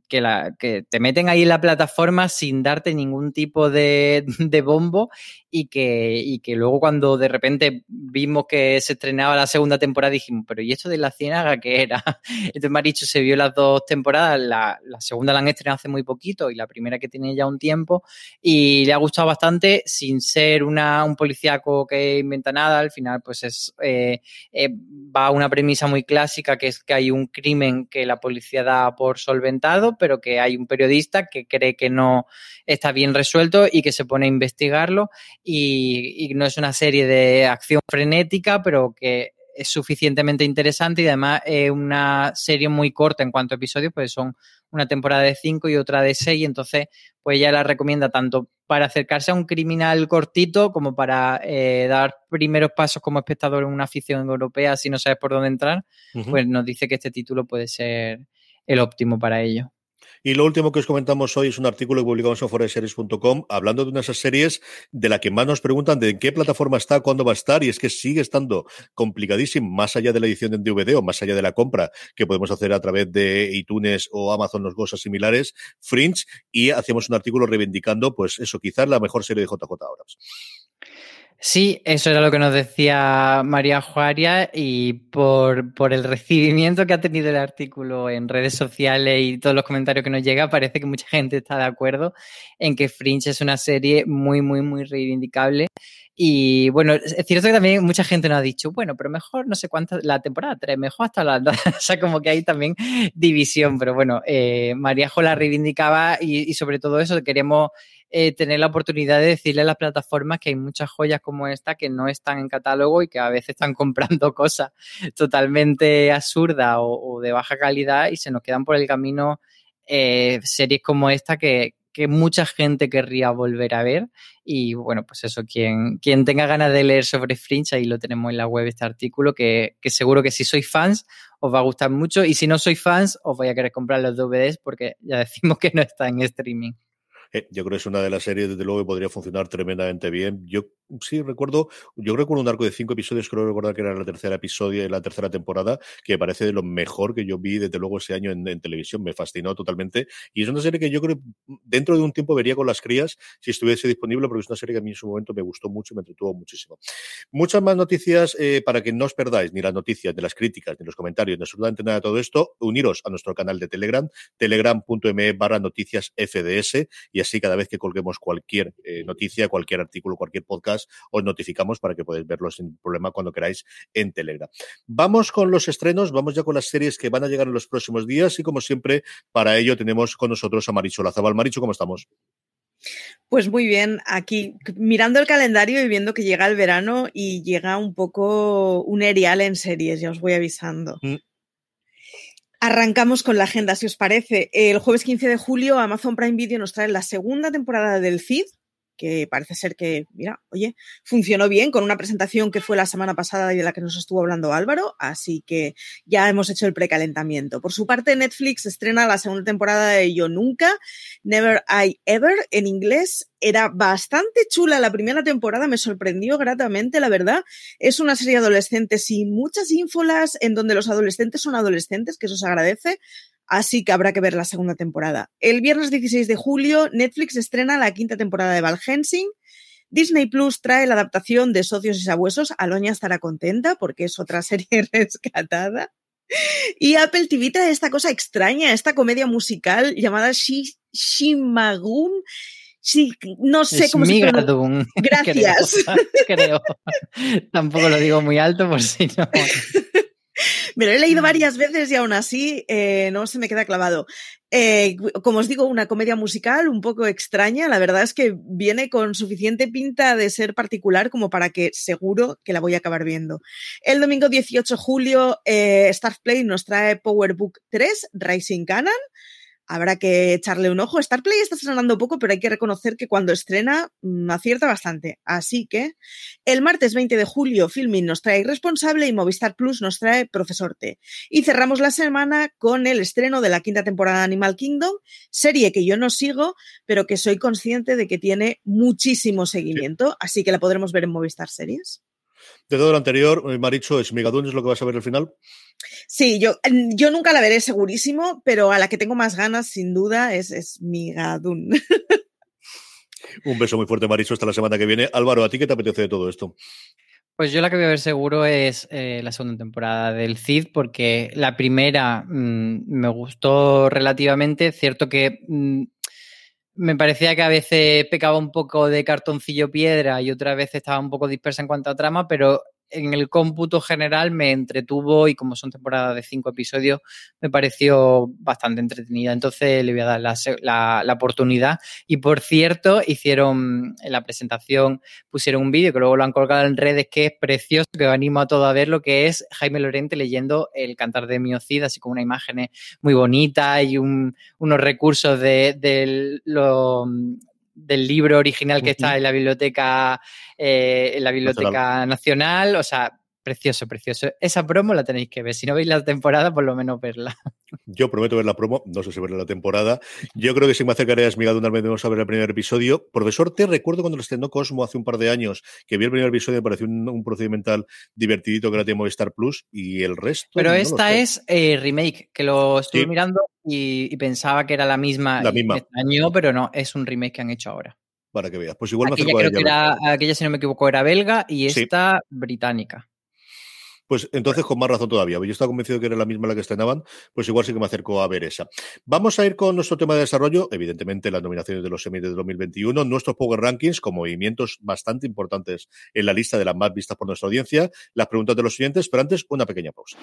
que, la, que te meten ahí en la plataforma sin darte ningún tipo de, de bombo y que, y que luego cuando de repente vimos que se estrenaba la segunda temporada dijimos, pero ¿y esto de la ciénaga qué era? Entonces Maricho se vio las dos temporadas, la, la, segunda la han estrenado hace muy poquito y la primera que tiene ya un tiempo y le ha gustado bastante sin ser una, un policíaco que inventa nada, al final pues es eh, eh, va a una premisa muy clásica que es que hay un crimen que la policía da por solventado, pero que hay un periodista que cree que no está bien resuelto y que se pone a investigarlo y, no es una serie de acción frenética, pero que es suficientemente interesante y además es una serie muy corta en cuanto a episodios, pues son una temporada de cinco y otra de seis, entonces pues ella la recomienda tanto para acercarse a un criminal cortito como para eh, dar primeros pasos como espectador en una afición europea si no sabes por dónde entrar, pues nos dice que este título puede ser el óptimo para ello. Y lo último que os comentamos hoy es un artículo que publicamos en foreseries.com hablando de una de esas series de la que más nos preguntan de en qué plataforma está, cuándo va a estar, y es que sigue estando complicadísimo, más allá de la edición en DVD o más allá de la compra que podemos hacer a través de iTunes o Amazon, los cosas similares, Fringe, y hacemos un artículo reivindicando, pues eso, quizás la mejor serie de JJ ahora. Sí, eso era lo que nos decía María Juaria y por, por, el recibimiento que ha tenido el artículo en redes sociales y todos los comentarios que nos llega, parece que mucha gente está de acuerdo en que Fringe es una serie muy, muy, muy reivindicable. Y bueno, es cierto que también mucha gente nos ha dicho, bueno, pero mejor no sé cuánta, la temporada 3, mejor hasta la... o sea, como que hay también división, pero bueno, eh, María Jo la reivindicaba y sobre todo eso, queremos eh, tener la oportunidad de decirle a las plataformas que hay muchas joyas como esta que no están en catálogo y que a veces están comprando cosas totalmente absurdas o, de baja calidad y se nos quedan por el camino eh, series como esta que, mucha gente querría volver a ver. Y bueno, pues eso, quien, quien tenga ganas de leer sobre Fringe, ahí lo tenemos en la web este artículo, que, que, seguro que si sois fans os va a gustar mucho. Y si no sois fans, os voy a querer comprar los DVDs porque ya decimos que no está en streaming. Eh, yo creo que es una de las series, desde luego, que podría funcionar tremendamente bien. Yo sí, recuerdo, yo recuerdo un arco de cinco episodios, creo recordar que era la tercera episodio, la tercera temporada, que me parece de lo mejor que yo vi desde luego ese año en, televisión, me fascinó totalmente. Y es una serie que yo creo dentro de un tiempo vería con las crías si estuviese disponible, porque es una serie que a mí en su momento me gustó mucho y me entretuvo muchísimo. Muchas más noticias eh, para que no os perdáis ni las noticias, ni las críticas, ni los comentarios, ni absolutamente nada de todo esto, uniros a nuestro canal de Telegram, telegram.me barra noticias FDS, y así cada vez que colguemos cualquier eh, noticia, cualquier artículo, cualquier podcast, os notificamos para que podáis verlo sin problema cuando queráis en Telegram. Vamos con los estrenos, vamos ya con las series que van a llegar en los próximos días y como siempre, para ello tenemos con nosotros a Maricho Lazabal. Maricho, ¿cómo estamos? Pues muy bien, aquí mirando el calendario y viendo que llega el verano y llega un poco un erial en series, ya os voy avisando. Mm. Arrancamos con la agenda, si os parece. El jueves 15 de julio Amazon Prime Video nos trae la segunda temporada del CID, que parece ser que, mira, oye, funcionó bien con una presentación que fue la semana pasada y de la que nos estuvo hablando Álvaro, así que ya hemos hecho el precalentamiento. Por su parte, Netflix estrena la segunda temporada de Yo Nunca, Never I Ever, en inglés. Era bastante chula la primera temporada, me sorprendió gratamente, la verdad. Es una serie adolescente sin muchas ínfolas, en donde los adolescentes son adolescentes, que eso se agradece, así que habrá que ver la segunda temporada. El viernes 16 de julio, Netflix estrena la quinta temporada de Val Helsing. Disney Plus trae la adaptación de Socios y Sabuesos. Aloña estará contenta porque es otra serie rescatada. Y Apple TV trae esta cosa extraña, esta comedia musical llamada Shimagun. Sí, no sé cómo se pronuncia. Gracias. creo. Tampoco lo digo muy alto por si no. Me lo he leído varias veces y aún así eh, no se me queda clavado. Eh, como os digo, una comedia musical un poco extraña. La verdad es que viene con suficiente pinta de ser particular como para que seguro que la voy a acabar viendo. El domingo 18 de julio, eh, nos trae Powerbook 3, Rising Canon habrá que echarle un ojo. Starplay está estrenando poco, pero hay que reconocer que cuando estrena mm, acierta bastante. Así que el martes 20 de julio Filming nos trae Irresponsable y Movistar Plus nos trae Profesor T. Y cerramos la semana con el estreno de la quinta temporada de Animal Kingdom, serie que yo no sigo, pero que soy consciente de que tiene muchísimo seguimiento, así que la podremos ver en Movistar Series. De todo lo anterior, eh, Maricho, ¿es Migadun es lo que vas a ver al final? Sí, yo, yo nunca la veré segurísimo, pero a la que tengo más ganas, sin duda, es, es Migadun. Un beso muy fuerte, Maricho, hasta la semana que viene. Álvaro, ¿a ti qué te apetece de todo esto? Pues yo la que voy a ver seguro es eh, la segunda temporada del CID, porque la primera mm, me gustó relativamente. Cierto que mm, me parecía que a veces pecaba un poco de cartoncillo piedra y otras veces estaba un poco dispersa en cuanto a trama, pero en el cómputo general me entretuvo y como son temporadas de cinco episodios, me pareció bastante entretenida. Entonces le voy a dar la, la, oportunidad. Y por cierto, hicieron en la presentación, pusieron un vídeo que luego lo han colgado en redes que es precioso, que os animo a todos a ver lo que es Jaime Lorente leyendo el cantar de Miocida, así como una imagen muy bonita y un, unos recursos de, de lo, del libro original que está en la biblioteca, eh, en la biblioteca nacional. O sea, precioso, precioso. Esa promo la tenéis que ver. Si no veis la temporada, por lo menos verla. Yo prometo ver la promo, no sé si verla la temporada. Yo creo que si me acercaré a Esmigado una vez vamos a ver el primer episodio. Profesor, te recuerdo cuando lo estrenó Cosmo hace un par de años, que vi el primer episodio, me pareció un, procedimental divertidito que era de Movistar Plus y el resto. Pero esta es eh, remake, que lo estuve mirando y, pensaba que era la misma. La misma. Año, pero no, es un remake que han hecho ahora. Para que veas. Pues igual aquella, me acerco a ella. aquella, si no me equivoco, era belga y esta británica. Pues entonces con más razón todavía. Yo estaba convencido que era la misma la que estrenaban, pues igual sí que me acerco a ver esa. Vamos a ir con nuestro tema de desarrollo, evidentemente las nominaciones de los semis de 2021, nuestros Power Rankings con movimientos bastante importantes en la lista de las más vistas por nuestra audiencia, las preguntas de los siguientes, pero antes una pequeña pausa.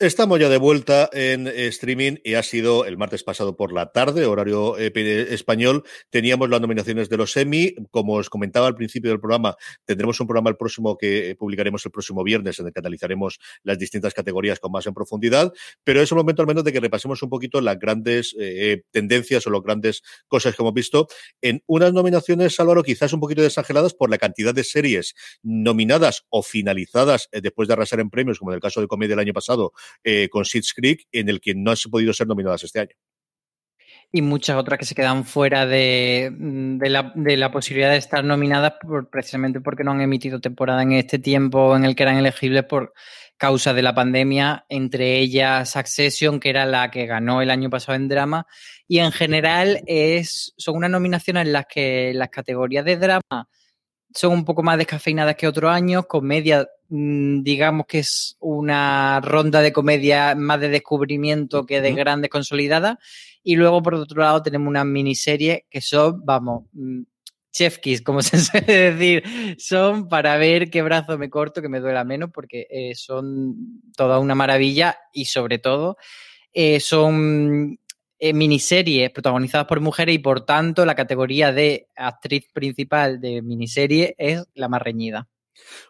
Estamos ya de vuelta en streaming y ha sido el martes pasado por la tarde, horario eh, español. Teníamos las nominaciones de los Emmy. Como os comentaba al principio del programa, tendremos un programa el próximo que publicaremos el próximo viernes en el que analizaremos las distintas categorías con más en profundidad. Pero es el momento al menos de que repasemos un poquito las grandes eh, tendencias o las grandes cosas que hemos visto en unas nominaciones, Álvaro, quizás un poquito desangeladas por la cantidad de series nominadas o finalizadas eh, después de arrasar en premios, como en el caso de Comedia del año pasado eh, con Seeds Creek, en el que no han podido ser nominadas este año. y muchas otras que se quedan fuera de, la, de la, posibilidad de estar nominadas por, precisamente porque no han emitido temporada en este tiempo en el que eran elegibles por causa de la pandemia, entre ellas Succession, que era la que ganó el año pasado en drama, y en general es, son unas nominaciones en las que las categorías de drama son un poco más descafeinadas que otros años, comedia mm, digamos que es una ronda de comedia más de descubrimiento que de grandes consolidadas. Y luego, por otro lado, tenemos una miniserie que son, vamos, mm, chef kiss, como se suele decir, son para ver qué brazo me corto, que me duela menos, porque eh, son toda una maravilla y sobre todo eh, son eh, miniseries protagonizadas por mujeres y por tanto la categoría de actriz principal de miniserie es la más reñida.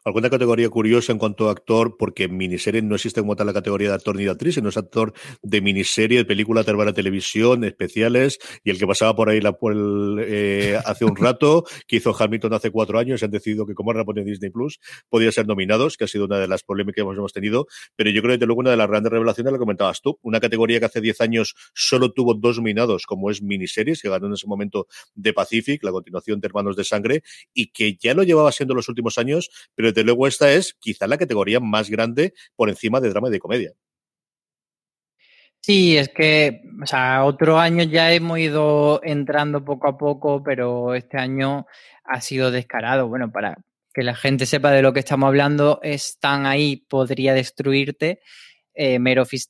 Alguna categoría curiosa en cuanto a actor, porque en miniserie no existe como tal la categoría de actor ni de actriz, sino es actor de miniserie, de película, de televisión, especiales, y el que pasaba por ahí la, por eh, hace un rato, que hizo Hamilton hace cuatro años, han decidido que como ahora Disney Plus, podía ser nominados, que ha sido una de las polémicas que hemos tenido, pero yo creo que luego una de las grandes revelaciones la comentabas tú, una categoría que hace diez años solo tuvo dos nominados, como es miniseries, que ganó en ese momento de Pacific, la continuación de Hermanos de Sangre, y que ya lo llevaba siendo los últimos años, pero desde luego esta es quizá la categoría más grande por encima de drama y de comedia. Sí, es que, o sea, otro año ya hemos ido entrando poco a poco, pero este año ha sido descarado. Bueno, para que la gente sepa de lo que estamos hablando, están ahí, podría destruirte. Eh,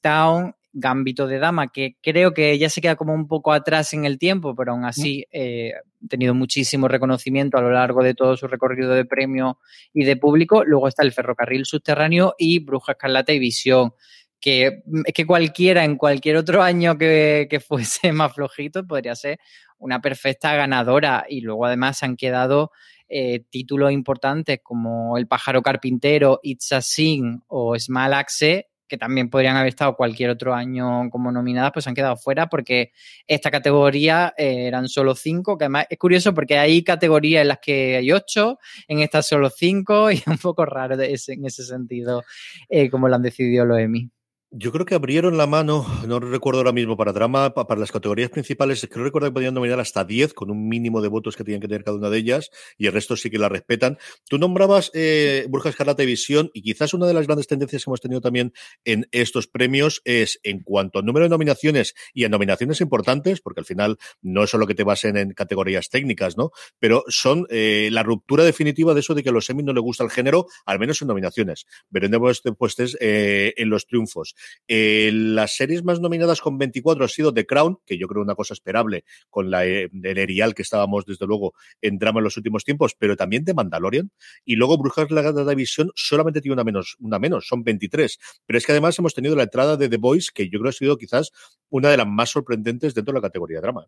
Town, Gambito de Dama, que creo que ya se queda como un poco atrás en el tiempo, pero aún así eh, ha tenido muchísimo reconocimiento a lo largo de todo su recorrido de premio y de público. Luego está el ferrocarril subterráneo y Bruja Escarlata y Visión, que es que cualquiera en cualquier otro año que, fuese más flojito podría ser una perfecta ganadora. Y luego además se han quedado eh, títulos importantes como El pájaro carpintero, It's a Sing o Small Axe que también podrían haber estado cualquier otro año como nominadas, pues han quedado fuera porque esta categoría eh, eran solo cinco, que además es curioso porque hay categorías en las que hay ocho, en estas solo cinco, y es un poco raro en ese sentido eh, como lo han decidido los Emmy. Yo creo que abrieron la mano, no recuerdo ahora mismo, para drama, para las categorías principales, creo recordar que podían nominar hasta 10 con un mínimo de votos que tenían que tener cada una de ellas y el resto sí que la respetan. Tú nombrabas eh, Burja Escarlata y y quizás una de las grandes tendencias que hemos tenido también en estos premios es en cuanto al número de nominaciones y a nominaciones importantes, porque al final no es solo que te basen en categorías técnicas, ¿no? Pero son eh, la ruptura definitiva de eso de que a los Emmy no le gusta el género, al menos en nominaciones. Veremos después eh, en los triunfos. Eh, las series más nominadas con 24 ha sido The Crown, que yo creo una cosa esperable con la, eh, el erial que estábamos desde luego en drama en los últimos tiempos, pero también de Mandalorian. Y luego Brujas la Gata Visión solamente tiene una menos, una menos, son 23. Pero es que además hemos tenido la entrada de The Voice, que yo creo ha sido quizás una de las más sorprendentes dentro de la categoría drama.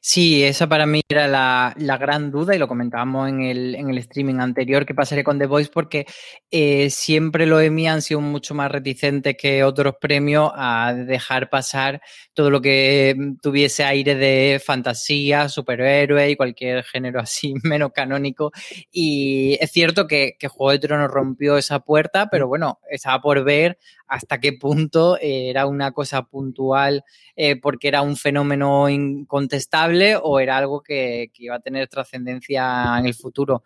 Sí, esa para mí era la, gran duda y lo comentábamos en el, en el, streaming anterior que pasaría con The Voice porque eh, siempre los Emmy han sido mucho más reticentes que otros premios a dejar pasar todo lo que tuviese aire de fantasía, superhéroe y cualquier género así menos canónico. Y es cierto que, que Juego de Tronos rompió esa puerta, pero bueno, estaba por ver hasta qué punto era una cosa puntual eh, porque era un fenómeno incontestable o era algo que, iba a tener trascendencia en el futuro.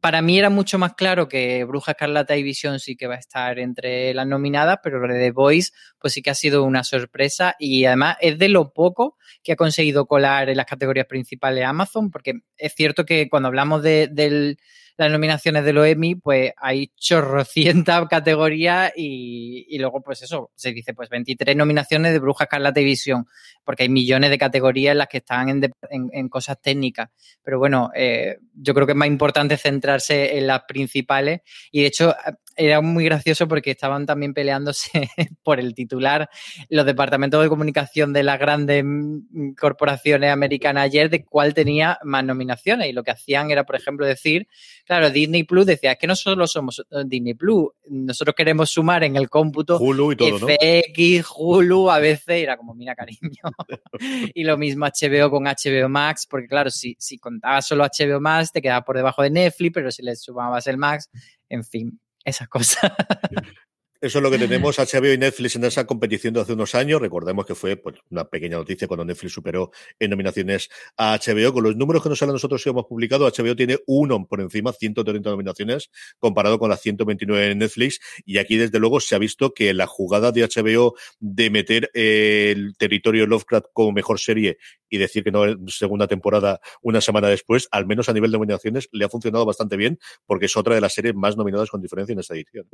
Para mí era mucho más claro que Bruja Escarlata y Visión sí que va a estar entre las nominadas, pero lo de The Voice pues sí que ha sido una sorpresa y además es de lo poco que ha conseguido colar en las categorías principales Amazon, porque es cierto que cuando hablamos de, del las nominaciones de los Emmy, pues hay chorrocientas categorías y, y, luego, pues eso, se dice, pues 23 nominaciones de Bruja Escarlata y Visión, porque hay millones de categorías en las que están en, en, cosas técnicas. Pero bueno, eh, yo creo que es más importante centrarse en las principales y de hecho era muy gracioso porque estaban también peleándose por el titular. Los departamentos de comunicación de las grandes mm, corporaciones americanas ayer de cuál tenía más nominaciones. Y lo que hacían era, por ejemplo, decir, claro, Disney Plus decía, es que no solo somos eh, Disney Plus, nosotros queremos sumar en el cómputo Hulu y todo, FX, Hulu, a veces era como, mira, cariño. y lo mismo HBO con HBO Max, porque claro, si, si contabas solo HBO Max, te quedaba por debajo de Netflix, pero si le sumabas el Max, en fin, esas cosas. Eso es lo que tenemos HBO y Netflix en esa competición de hace unos años. Recordemos que fue pues, una pequeña noticia cuando Netflix superó en nominaciones a HBO. Con los números que nos salen nosotros que hemos publicado, HBO tiene uno por encima, 130 nominaciones, comparado con las 129 en Netflix. Y aquí, desde luego, se ha visto que la jugada de HBO de meter el territorio Lovecraft como mejor serie y decir que no es segunda temporada una semana después, al menos a nivel de nominaciones, le ha funcionado bastante bien porque es otra de las series más nominadas con diferencia en esta edición.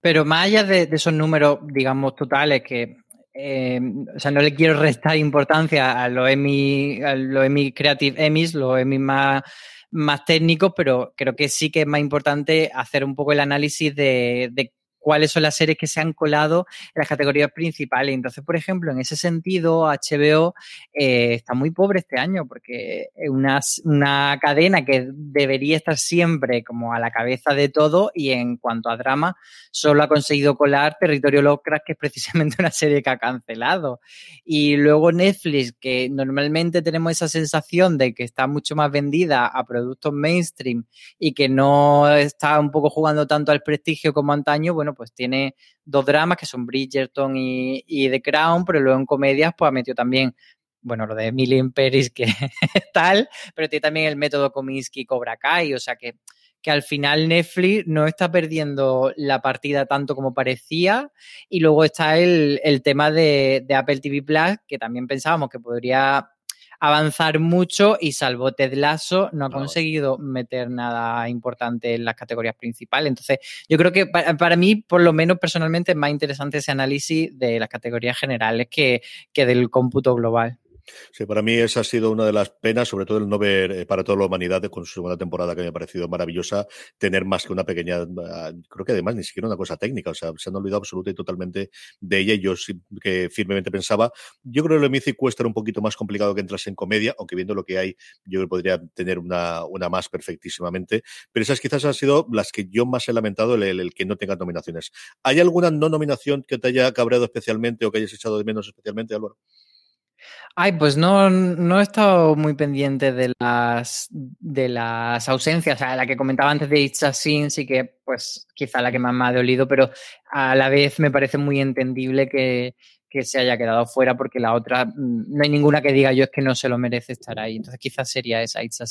Pero más allá de, esos números, digamos, totales que eh, o sea, no le quiero restar importancia a los Emmy, a los Emmy Creative Emmys, los Emmy más, más técnicos, pero creo que sí que es más importante hacer un poco el análisis de, de cuáles son las series que se han colado en las categorías principales. Entonces, por ejemplo, en ese sentido, HBO eh, está muy pobre este año porque una, una, cadena que debería estar siempre como a la cabeza de todo y en cuanto a drama, solo ha conseguido colar Territorio Lovecraft, que es precisamente una serie que ha cancelado. Y luego Netflix, que normalmente tenemos esa sensación de que está mucho más vendida a productos mainstream y que no está un poco jugando tanto al prestigio como antaño, bueno, pues tiene dos dramas que son Bridgerton y, y The Crown, pero luego en comedias pues ha metido también bueno, lo de Emily in Paris, que tal, pero tiene también el método Kominsky Cobra Kai, o sea que, que al final Netflix no está perdiendo la partida tanto como parecía. Y luego está el, el tema de, de, Apple TV Plus, que también pensábamos que podría avanzar mucho y salvo Ted Lasso no ha conseguido meter nada importante en las categorías principales. Entonces, yo creo que para, para, mí, por lo menos personalmente, es más interesante ese análisis de las categorías generales que, que del cómputo global. Sí, para mí esa ha sido una de las penas, sobre todo el no ver eh, para toda la humanidad con su segunda temporada que me ha parecido maravillosa, tener más que una pequeña, ah, creo que además ni siquiera una cosa técnica, o sea, se han olvidado absolutamente y totalmente de ella yo sí, que firmemente pensaba, yo creo que lo Mythic Quest era un poquito más complicado que entrase en comedia, aunque viendo lo que hay, yo podría tener una, una más perfectísimamente, pero esas quizás han sido las que yo más he lamentado, el, el, el que no tenga nominaciones. ¿Hay alguna no nominación que te haya cabreado especialmente o que hayas echado de menos especialmente, Álvaro? Ay, pues no, no he estado muy pendiente de las, de las ausencias. O sea, la que comentaba antes de It's a Sin, sí que, pues, quizá la que más me ha dolido, pero a la vez me parece muy entendible que, que se haya quedado fuera, porque la otra, mm, no hay ninguna que diga yo es que no se lo merece estar ahí. Entonces, quizás sería esa It's.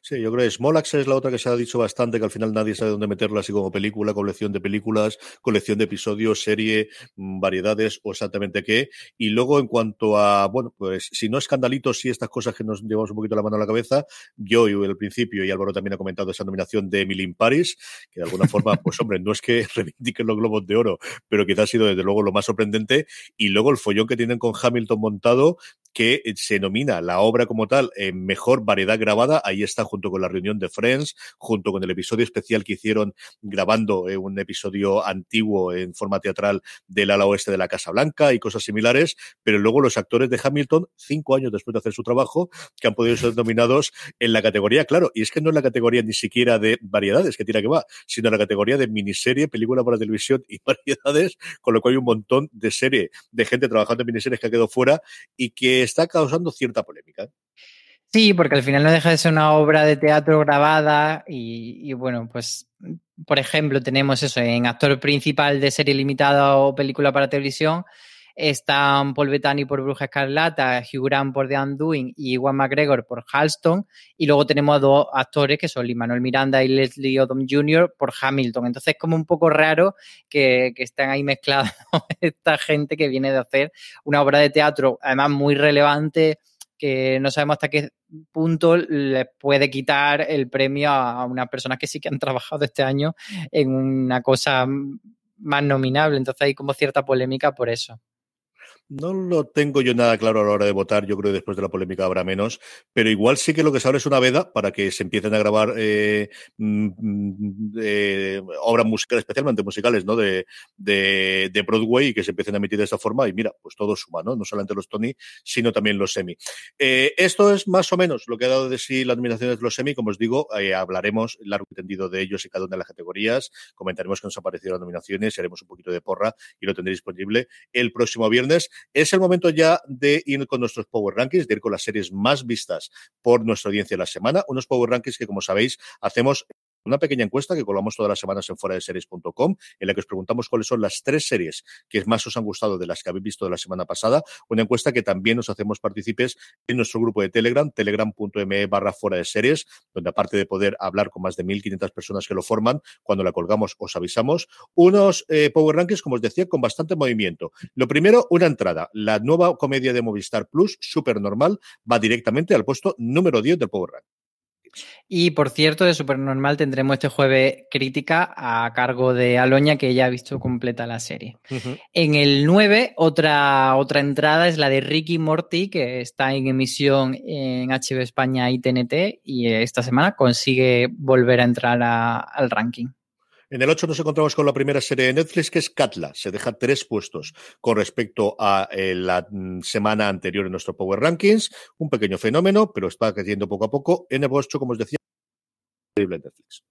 Sí, yo creo que Smolax es la otra que se ha dicho bastante, que al final nadie sabe dónde meterla, así como película, colección de películas, colección de episodios, serie, mm, variedades o exactamente qué. Y luego, en cuanto a, bueno, pues si no escandalitos, sí estas cosas que nos llevamos un poquito la mano a la cabeza, yo y al principio, y Álvaro también ha comentado esa nominación de Emily in Paris, que de alguna forma, pues hombre, no es que reivindiquen los globos de oro, pero quizás ha sido desde luego lo más sorprendente. Y luego el follón que tienen con Hamilton montado, que se nomina la obra como tal en mejor variedad grabada. Ahí está junto con la reunión de Friends, junto con el episodio especial que hicieron grabando eh, un episodio antiguo en forma teatral del ala oeste de la Casa Blanca y cosas similares. Pero luego los actores de Hamilton, cinco años después de hacer su trabajo, que han podido ser nominados en la categoría, claro, y es que no es la categoría ni siquiera de variedades, que tira que va, sino la categoría de miniserie, película para televisión y variedades, con lo cual hay un montón de serie de gente trabajando en miniseries que ha quedado fuera y que está causando cierta polémica. Sí, porque al final no deja de ser una obra de teatro grabada y, y, bueno, pues por ejemplo tenemos eso en actor principal de serie limitada o película para televisión están Paul Bettany por Bruja Escarlata, Hugh Grant por The Undoing y Iwan McGregor por Halston y luego tenemos a dos actores que son Manuel Miranda y Leslie Odom Jr. por Hamilton. Entonces es como un poco raro que, que estén ahí mezclados esta gente que viene de hacer una obra de teatro además muy relevante que no sabemos hasta qué punto les puede quitar el premio a unas personas que sí que han trabajado este año en una cosa más nominable. Entonces hay como cierta polémica por eso. No lo tengo yo nada claro a la hora de votar. Yo creo que después de la polémica habrá menos. Pero igual sí que lo que se abre es una veda para que se empiecen a grabar eh, eh, obras musicales, especialmente musicales, ¿no? De, Broadway y que se empiecen a emitir de esa forma. Y mira, pues todo suma, ¿no? No solamente los Tony, sino también los semi. Eh, esto es más o menos lo que ha dado de sí las nominaciones de los semi. Como os digo, eh, hablaremos largo y tendido de ellos y cada una de las categorías. Comentaremos que nos han parecido las nominaciones, haremos un poquito de porra y lo tendréis disponible el próximo viernes. Es el momento ya de ir con nuestros Power Rankings, de ir con las series más vistas por nuestra audiencia de la semana. Unos Power Rankings que, como sabéis, hacemos una pequeña encuesta que colgamos todas las semanas en fuera de series.com, en la que os preguntamos cuáles son las tres series que más os han gustado de las que habéis visto de la semana pasada. Una encuesta que también nos hacemos partícipes en nuestro grupo de Telegram, telegram.me barra fuera de series, donde aparte de poder hablar con más de 1.500 personas que lo forman, cuando la colgamos os avisamos. Unos eh, Power Rankings, como os decía, con bastante movimiento. Lo primero, una entrada. La nueva comedia de Movistar Plus, súper normal, va directamente al puesto número 10 del Power Ranking. Y por cierto, de Supernormal tendremos este jueves crítica a cargo de Aloña, que ya ha visto completa la serie. En el 9, otra, otra entrada es la de Ricky Morty, que está en emisión en HBO España y TNT, y esta semana consigue volver a entrar al ranking. En el 8 nos encontramos con la primera serie de Netflix, que es Katla. Se deja tres puestos con respecto a eh, la mm, semana anterior en nuestro Power Rankings. Un pequeño fenómeno, pero está creciendo poco a poco. En el 8, como os decía, Netflix.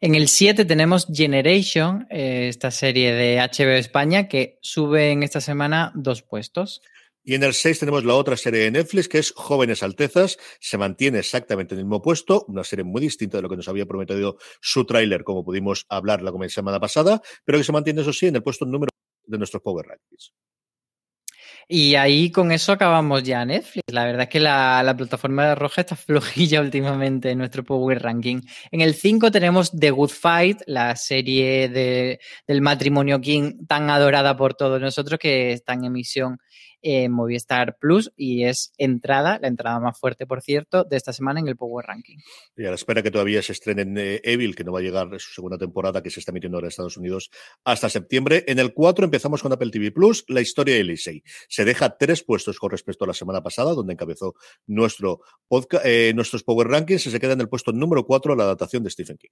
En el 7 tenemos Generation, eh, esta serie de HBO España, que sube en esta semana dos puestos. Y en el 6 tenemos la otra serie de Netflix, que es Jóvenes Altezas. Se mantiene exactamente en el mismo puesto, una serie muy distinta de lo que nos había prometido su tráiler, como pudimos hablar la semana pasada, pero que se mantiene, eso sí, en el puesto número de nuestros Power Rankings. Y ahí con eso acabamos ya Netflix. La verdad es que la, plataforma de Roja está flojilla últimamente en nuestro Power Ranking. En el 5 tenemos The Good Fight, la serie de, del matrimonio King tan adorada por todos nosotros que está en emisión en Movistar Plus y es entrada, la entrada más fuerte, por cierto, de esta semana en el Power Ranking. Y a la espera que todavía se estrene en eh, Evil, que no va a llegar su segunda temporada que se está emitiendo ahora en Estados Unidos hasta septiembre. En el 4 empezamos con Apple TV Plus, la historia de Elisei. Se deja tres puestos con respecto a la semana pasada, donde encabezó nuestro podcast, eh, nuestros Power Rankings y se queda en el puesto número 4 la adaptación de Stephen King.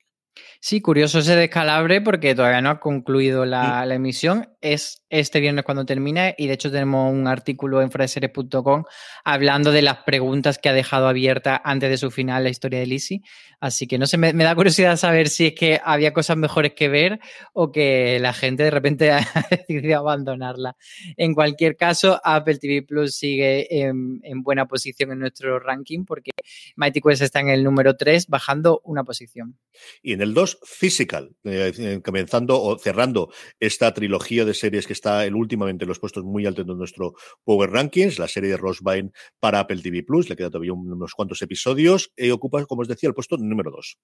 Sí, curioso ese descalabre porque todavía no ha concluido la, la emisión. Es este viernes cuando termine y de hecho tenemos un artículo en fraseres.com hablando de las preguntas que ha dejado abierta antes de su final la historia de Lizzie. Así que no sé, me, da curiosidad saber si es que había cosas mejores que ver o que la gente de repente ha decidido abandonarla. En cualquier caso, Apple TV Plus sigue en, buena posición en nuestro ranking porque Mighty Quest está en el número 3, bajando una posición. Y en el 2, Physical, eh, comenzando o cerrando esta trilogía de series que está el, últimamente en los puestos muy altos de nuestro Power Rankings, la serie de Ross Byrne para Apple TV Plus, le queda todavía unos cuantos episodios y ocupa, como os decía, el puesto número 2.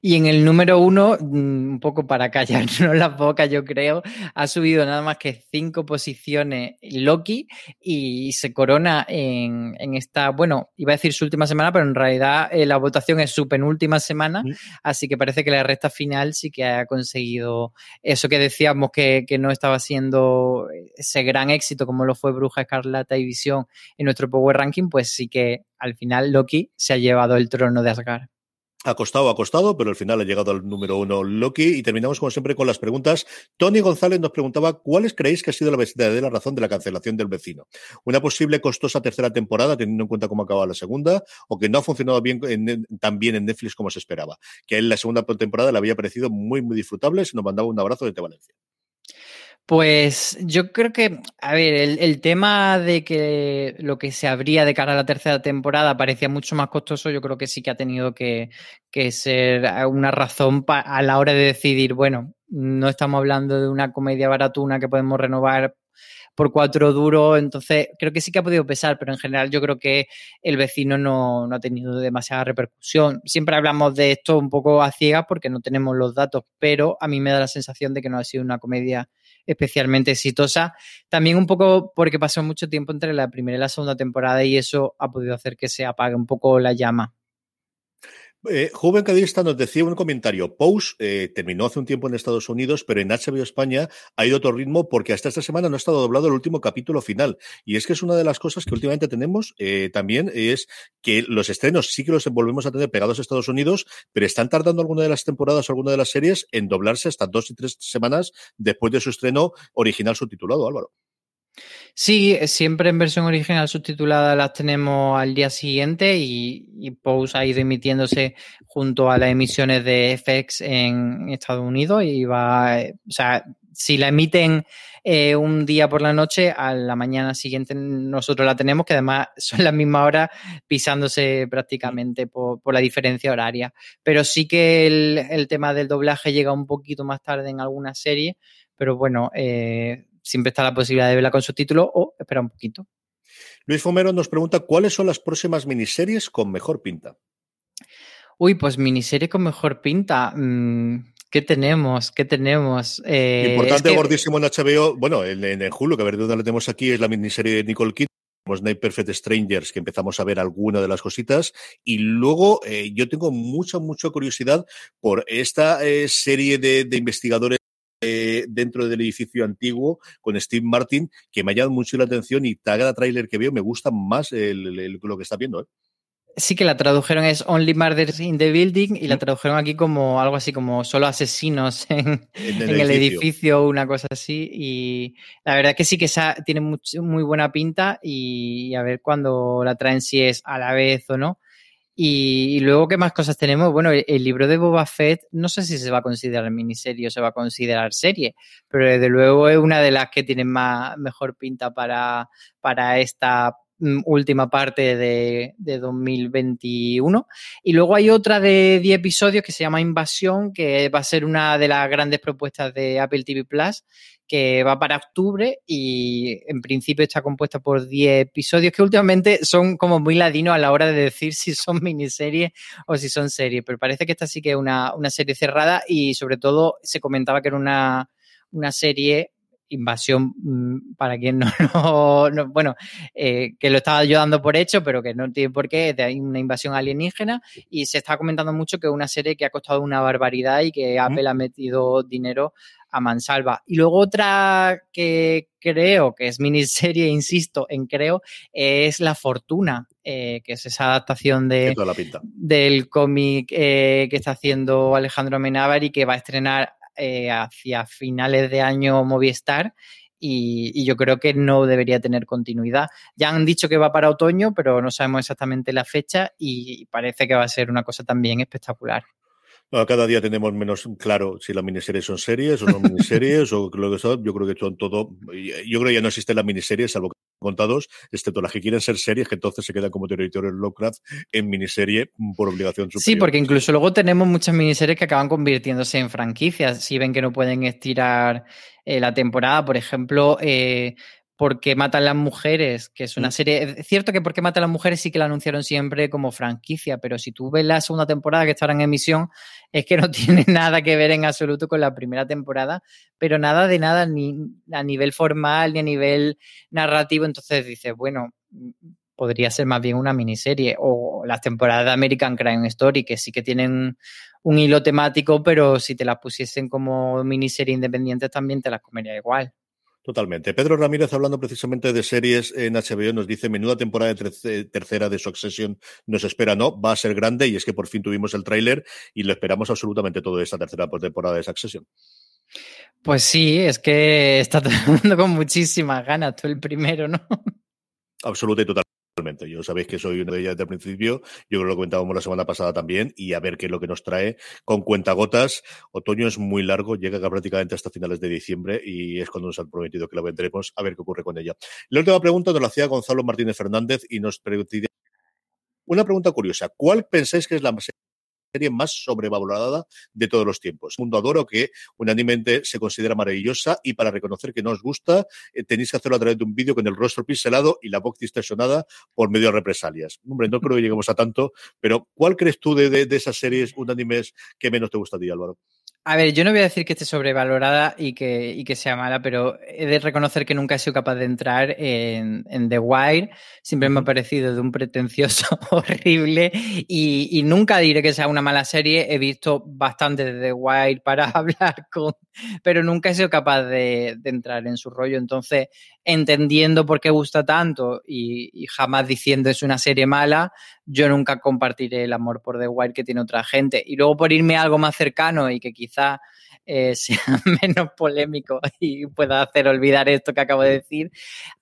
Y en el número uno, mm, un poco para callarnos las bocas, yo creo, ha subido nada más que cinco posiciones Loki y se corona en, esta, bueno, iba a decir su última semana, pero en realidad eh, la votación es su penúltima semana, así que parece que la recta final sí que ha conseguido eso que decíamos que, que no estaba siendo ese gran éxito como lo fue Bruja Escarlata y Visión en nuestro Power Ranking, pues sí que al final Loki se ha llevado el trono de Asgard. Ha costado, ha costado, pero al final ha llegado al número uno Loki y terminamos como siempre con las preguntas. Tony González nos preguntaba cuáles creéis que ha sido la verdadera razón de la cancelación del vecino. Una posible costosa tercera temporada, teniendo en cuenta cómo acaba la segunda, o que no ha funcionado tan bien en Netflix como se esperaba. Que en la segunda temporada le había parecido muy, muy disfrutable. Se nos mandaba un abrazo desde Valencia. Pues yo creo que, a ver, el, tema de que lo que se abría de cara a la tercera temporada parecía mucho más costoso, yo creo que sí que ha tenido que, ser una razón a la hora de decidir, bueno, no estamos hablando de una comedia baratuna que podemos renovar por cuatro duros, entonces creo que sí que ha podido pesar, pero en general yo creo que el vecino no, no ha tenido demasiada repercusión. Siempre hablamos de esto un poco a ciegas porque no tenemos los datos, pero a mí me da la sensación de que no ha sido una comedia especialmente exitosa. También un poco porque pasó mucho tiempo entre la primera y la segunda temporada y eso ha podido hacer que se apague un poco la llama. Eh, Joven Cadista nos decía un comentario. Pose eh, terminó hace un tiempo en Estados Unidos, pero en HBO España ha ido a otro ritmo porque hasta esta semana no ha estado doblado el último capítulo final. Y es que es una de las cosas que últimamente tenemos eh, también, es que los estrenos sí que los volvemos a tener pegados a Estados Unidos, pero están tardando alguna de las temporadas o alguna de las series en doblarse hasta dos y tres semanas después de su estreno original subtitulado, Álvaro. Sí, siempre en versión original subtitulada las tenemos al día siguiente y, y Pose ha ido emitiéndose junto a las emisiones de FX en Estados Unidos y va, o sea, si la emiten eh, un día por la noche, a la mañana siguiente nosotros la tenemos, que además son las mismas horas pisándose prácticamente por, la diferencia horaria. Pero sí que el, tema del doblaje llega un poquito más tarde en algunas series, pero bueno, eh, siempre está la posibilidad de verla con subtítulos o espera un poquito. Luis Fomero nos pregunta cuáles son las próximas miniseries con mejor pinta. Uy, pues miniserie con mejor pinta. Mm, ¿Qué tenemos? ¿Qué tenemos? Eh, Importante, gordísimo en HBO. Bueno, en, en, Hulu, que a ver dónde la tenemos aquí, es la miniserie de Nicole Kidman. Night Perfect Strangers, que empezamos a ver alguna de las cositas. Y luego eh, yo tengo mucha, mucha curiosidad por esta eh, serie de, investigadores dentro del edificio antiguo con Steve Martin, que me ha llamado mucho la atención y cada tráiler que veo me gusta más lo que está viendo. ¿eh? Sí que la tradujeron es Only Murders in the Building y la tradujeron aquí como algo así como solo asesinos en, el, edificio. una cosa así. Y la verdad que sí que esa tiene muy buena pinta y, a ver cuándo la traen si es a la vez o no. Y, luego, ¿qué más cosas tenemos? Bueno, el, libro de Boba Fett, no sé si se va a considerar miniserie o se va a considerar serie, pero desde luego es una de las que tiene más, mejor pinta para, para esta última parte de, 2021. Y luego hay otra de 10 episodios que se llama Invasión, que va a ser una de las grandes propuestas de Apple TV Plus, que va para octubre y en principio está compuesta por 10 episodios que últimamente son como muy ladinos a la hora de decir si son miniseries o si son series, pero parece que esta sí que es una, serie cerrada y sobre todo se comentaba que era una, una serie invasión, mm, para quien no, no, bueno, eh, que lo estaba ayudando por hecho, pero que no tiene por qué, hay una invasión alienígena. Y se está comentando mucho que es una serie que ha costado una barbaridad y que Apple ha metido dinero a mansalva. Y luego otra que creo que es miniserie, insisto en creo, es La Fortuna, eh, que es esa adaptación de, del cómic eh, que está haciendo Alejandro Amenábar y que va a estrenar eh, hacia finales de año Movistar y, yo creo que no debería tener continuidad. Ya han dicho que va para otoño, pero no sabemos exactamente la fecha y parece que va a ser una cosa también espectacular. cada día tenemos menos claro si las miniseries son series o no miniseries o lo que sea. Yo creo que son todo. Yo creo que ya no existen las miniseries, salvo que contados, excepto las que quieren ser series, que entonces se quedan como territorio Lovecraft en miniserie por obligación superior. Sí, porque incluso luego tenemos muchas miniseries que acaban convirtiéndose en franquicias, si ven que no pueden estirar eh, la temporada. Por ejemplo, eh, porque matan las mujeres, que es una mm. serie. Es cierto que porque matan las mujeres sí que la anunciaron siempre como franquicia, pero si tú ves la segunda temporada que estará en emisión, es que no tiene nada que ver en absoluto con la primera temporada, pero nada de nada, ni a nivel formal, ni a nivel narrativo. Entonces dices, bueno, podría ser más bien una miniserie. O las temporadas de American Crime Story, que sí que tienen un hilo temático, pero si te las pusiesen como miniserie independiente también te las comería igual. Totalmente. Pedro Ramírez, hablando precisamente de series en HBO, nos dice, menuda temporada de tercera de Succession nos espera. No, va a ser grande y es que por fin tuvimos el tráiler y lo esperamos absolutamente todo de esta tercera temporada de Succession. Pues sí, es que está mundo con muchísimas ganas, tú el primero, ¿no? Absoluta y total. Yo sabéis que soy una de ellas desde el principio, yo creo que lo comentábamos la semana pasada también, y a ver qué es lo que nos trae con cuentagotas. Otoño es muy largo, llega prácticamente hasta finales de diciembre y es cuando nos han prometido que la vendremos, a ver qué ocurre con ella. La última pregunta nos la hacía Gonzalo Martínez Fernández y nos preguntó una pregunta curiosa. ¿Cuál pensáis que es la serie más sobrevalorada de todos los tiempos. Mundo Adoro, que unanimemente se considera maravillosa y para reconocer que no os gusta, eh, tenéis que hacerlo a través de un vídeo con el rostro pincelado y la voz distorsionada por medio de represalias. Hombre, no creo que lleguemos a tanto, pero ¿cuál crees tú de, de esas series unánimes que menos te gusta a ti, Álvaro? A ver, yo no voy a decir que esté sobrevalorada y que, y que sea mala, pero he de reconocer que nunca he sido capaz de entrar en, The Wire. Siempre me ha parecido de un pretencioso horrible y, y, nunca diré que sea una mala serie. He visto bastante de The Wire para hablar con, pero nunca he sido capaz de, de entrar en su rollo. Entonces, entendiendo por qué gusta tanto y, y, jamás diciendo es una serie mala, yo nunca compartiré el amor por The Wire que tiene otra gente. Y luego por irme a algo más cercano y que quizá eh, sea menos polémico y pueda hacer olvidar esto que acabo de decir,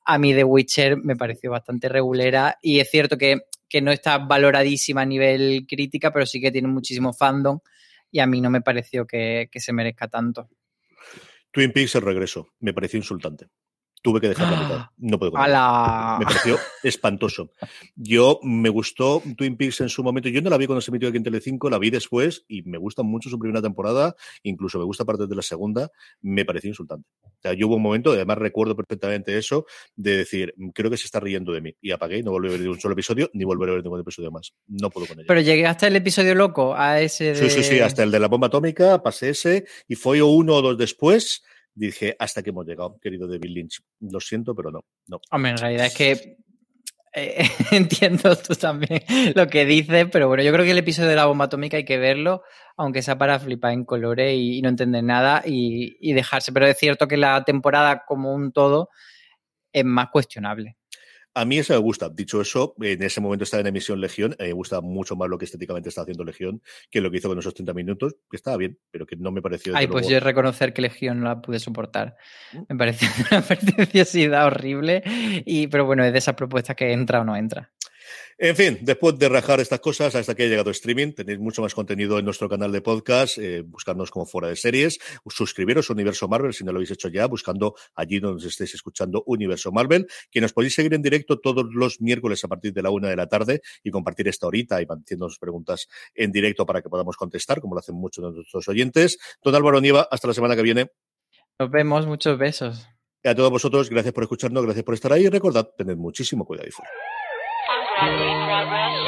a mí The Witcher me pareció bastante regulera y es cierto que, no está valoradísima a nivel crítica, pero sí que tiene muchísimo fandom y a mí no me pareció que se merezca tanto. Twin Peaks el regreso. Me pareció insultante tuve que dejar la mitad. No puedo Me pareció espantoso. Yo me gustó Twin Peaks en su momento. Yo no la vi cuando se emitió aquí en Telecinco, la vi después y me gusta mucho su primera temporada, incluso me gusta parte de la segunda. Me pareció insultante. O sea, yo hubo un momento, además recuerdo perfectamente eso, de decir, creo que se está riendo de mí. Y apagué, no volví a ver un solo episodio, ni volveré a ver ningún episodio más. No puedo con ella. Pero llegué hasta el episodio loco, a ese de... Sí, sí, sí, hasta el de la bomba atómica, pasé ese, y fue uno o dos después dije, hasta que hemos llegado, querido David Lynch. Lo siento, pero no. no. Hombre, en realidad es que eh, entiendo tú también lo que dices, pero bueno, yo creo que el episodio de la bomba atómica hay que verlo, aunque sea para flipar en colores y, no entender nada y, y, dejarse. Pero es cierto que la temporada como un todo es más cuestionable. A mí eso me gusta. Dicho eso, en ese momento estaba en emisión Legión. me gusta mucho más lo que estéticamente está haciendo Legión que lo que hizo con esos 30 minutos, que estaba bien, pero que no me pareció. Ay, pues yo reconocer que Legión no la pude soportar. Mm. Me pareció una pretenciosidad horrible. Y, pero bueno, es de esas propuestas que entra o no entra. En fin, después de rajar estas cosas, hasta que ha llegado streaming, tenéis mucho más contenido en nuestro canal de podcast, eh, buscarnos como fuera de series, suscribiros a Universo Marvel si no lo habéis hecho ya, buscando allí donde estéis escuchando Universo Marvel, que nos podéis seguir en directo todos los miércoles a partir de la una de la tarde y compartir esta horita y manteniéndonos preguntas en directo para que podamos contestar, como lo hacen muchos de nuestros oyentes. Don Álvaro Nieva, hasta la semana que viene. Nos vemos, muchos besos. Y a todos vosotros, gracias por escucharnos, gracias por estar ahí y recordad, tened muchísimo cuidado y fuera. progress, progress.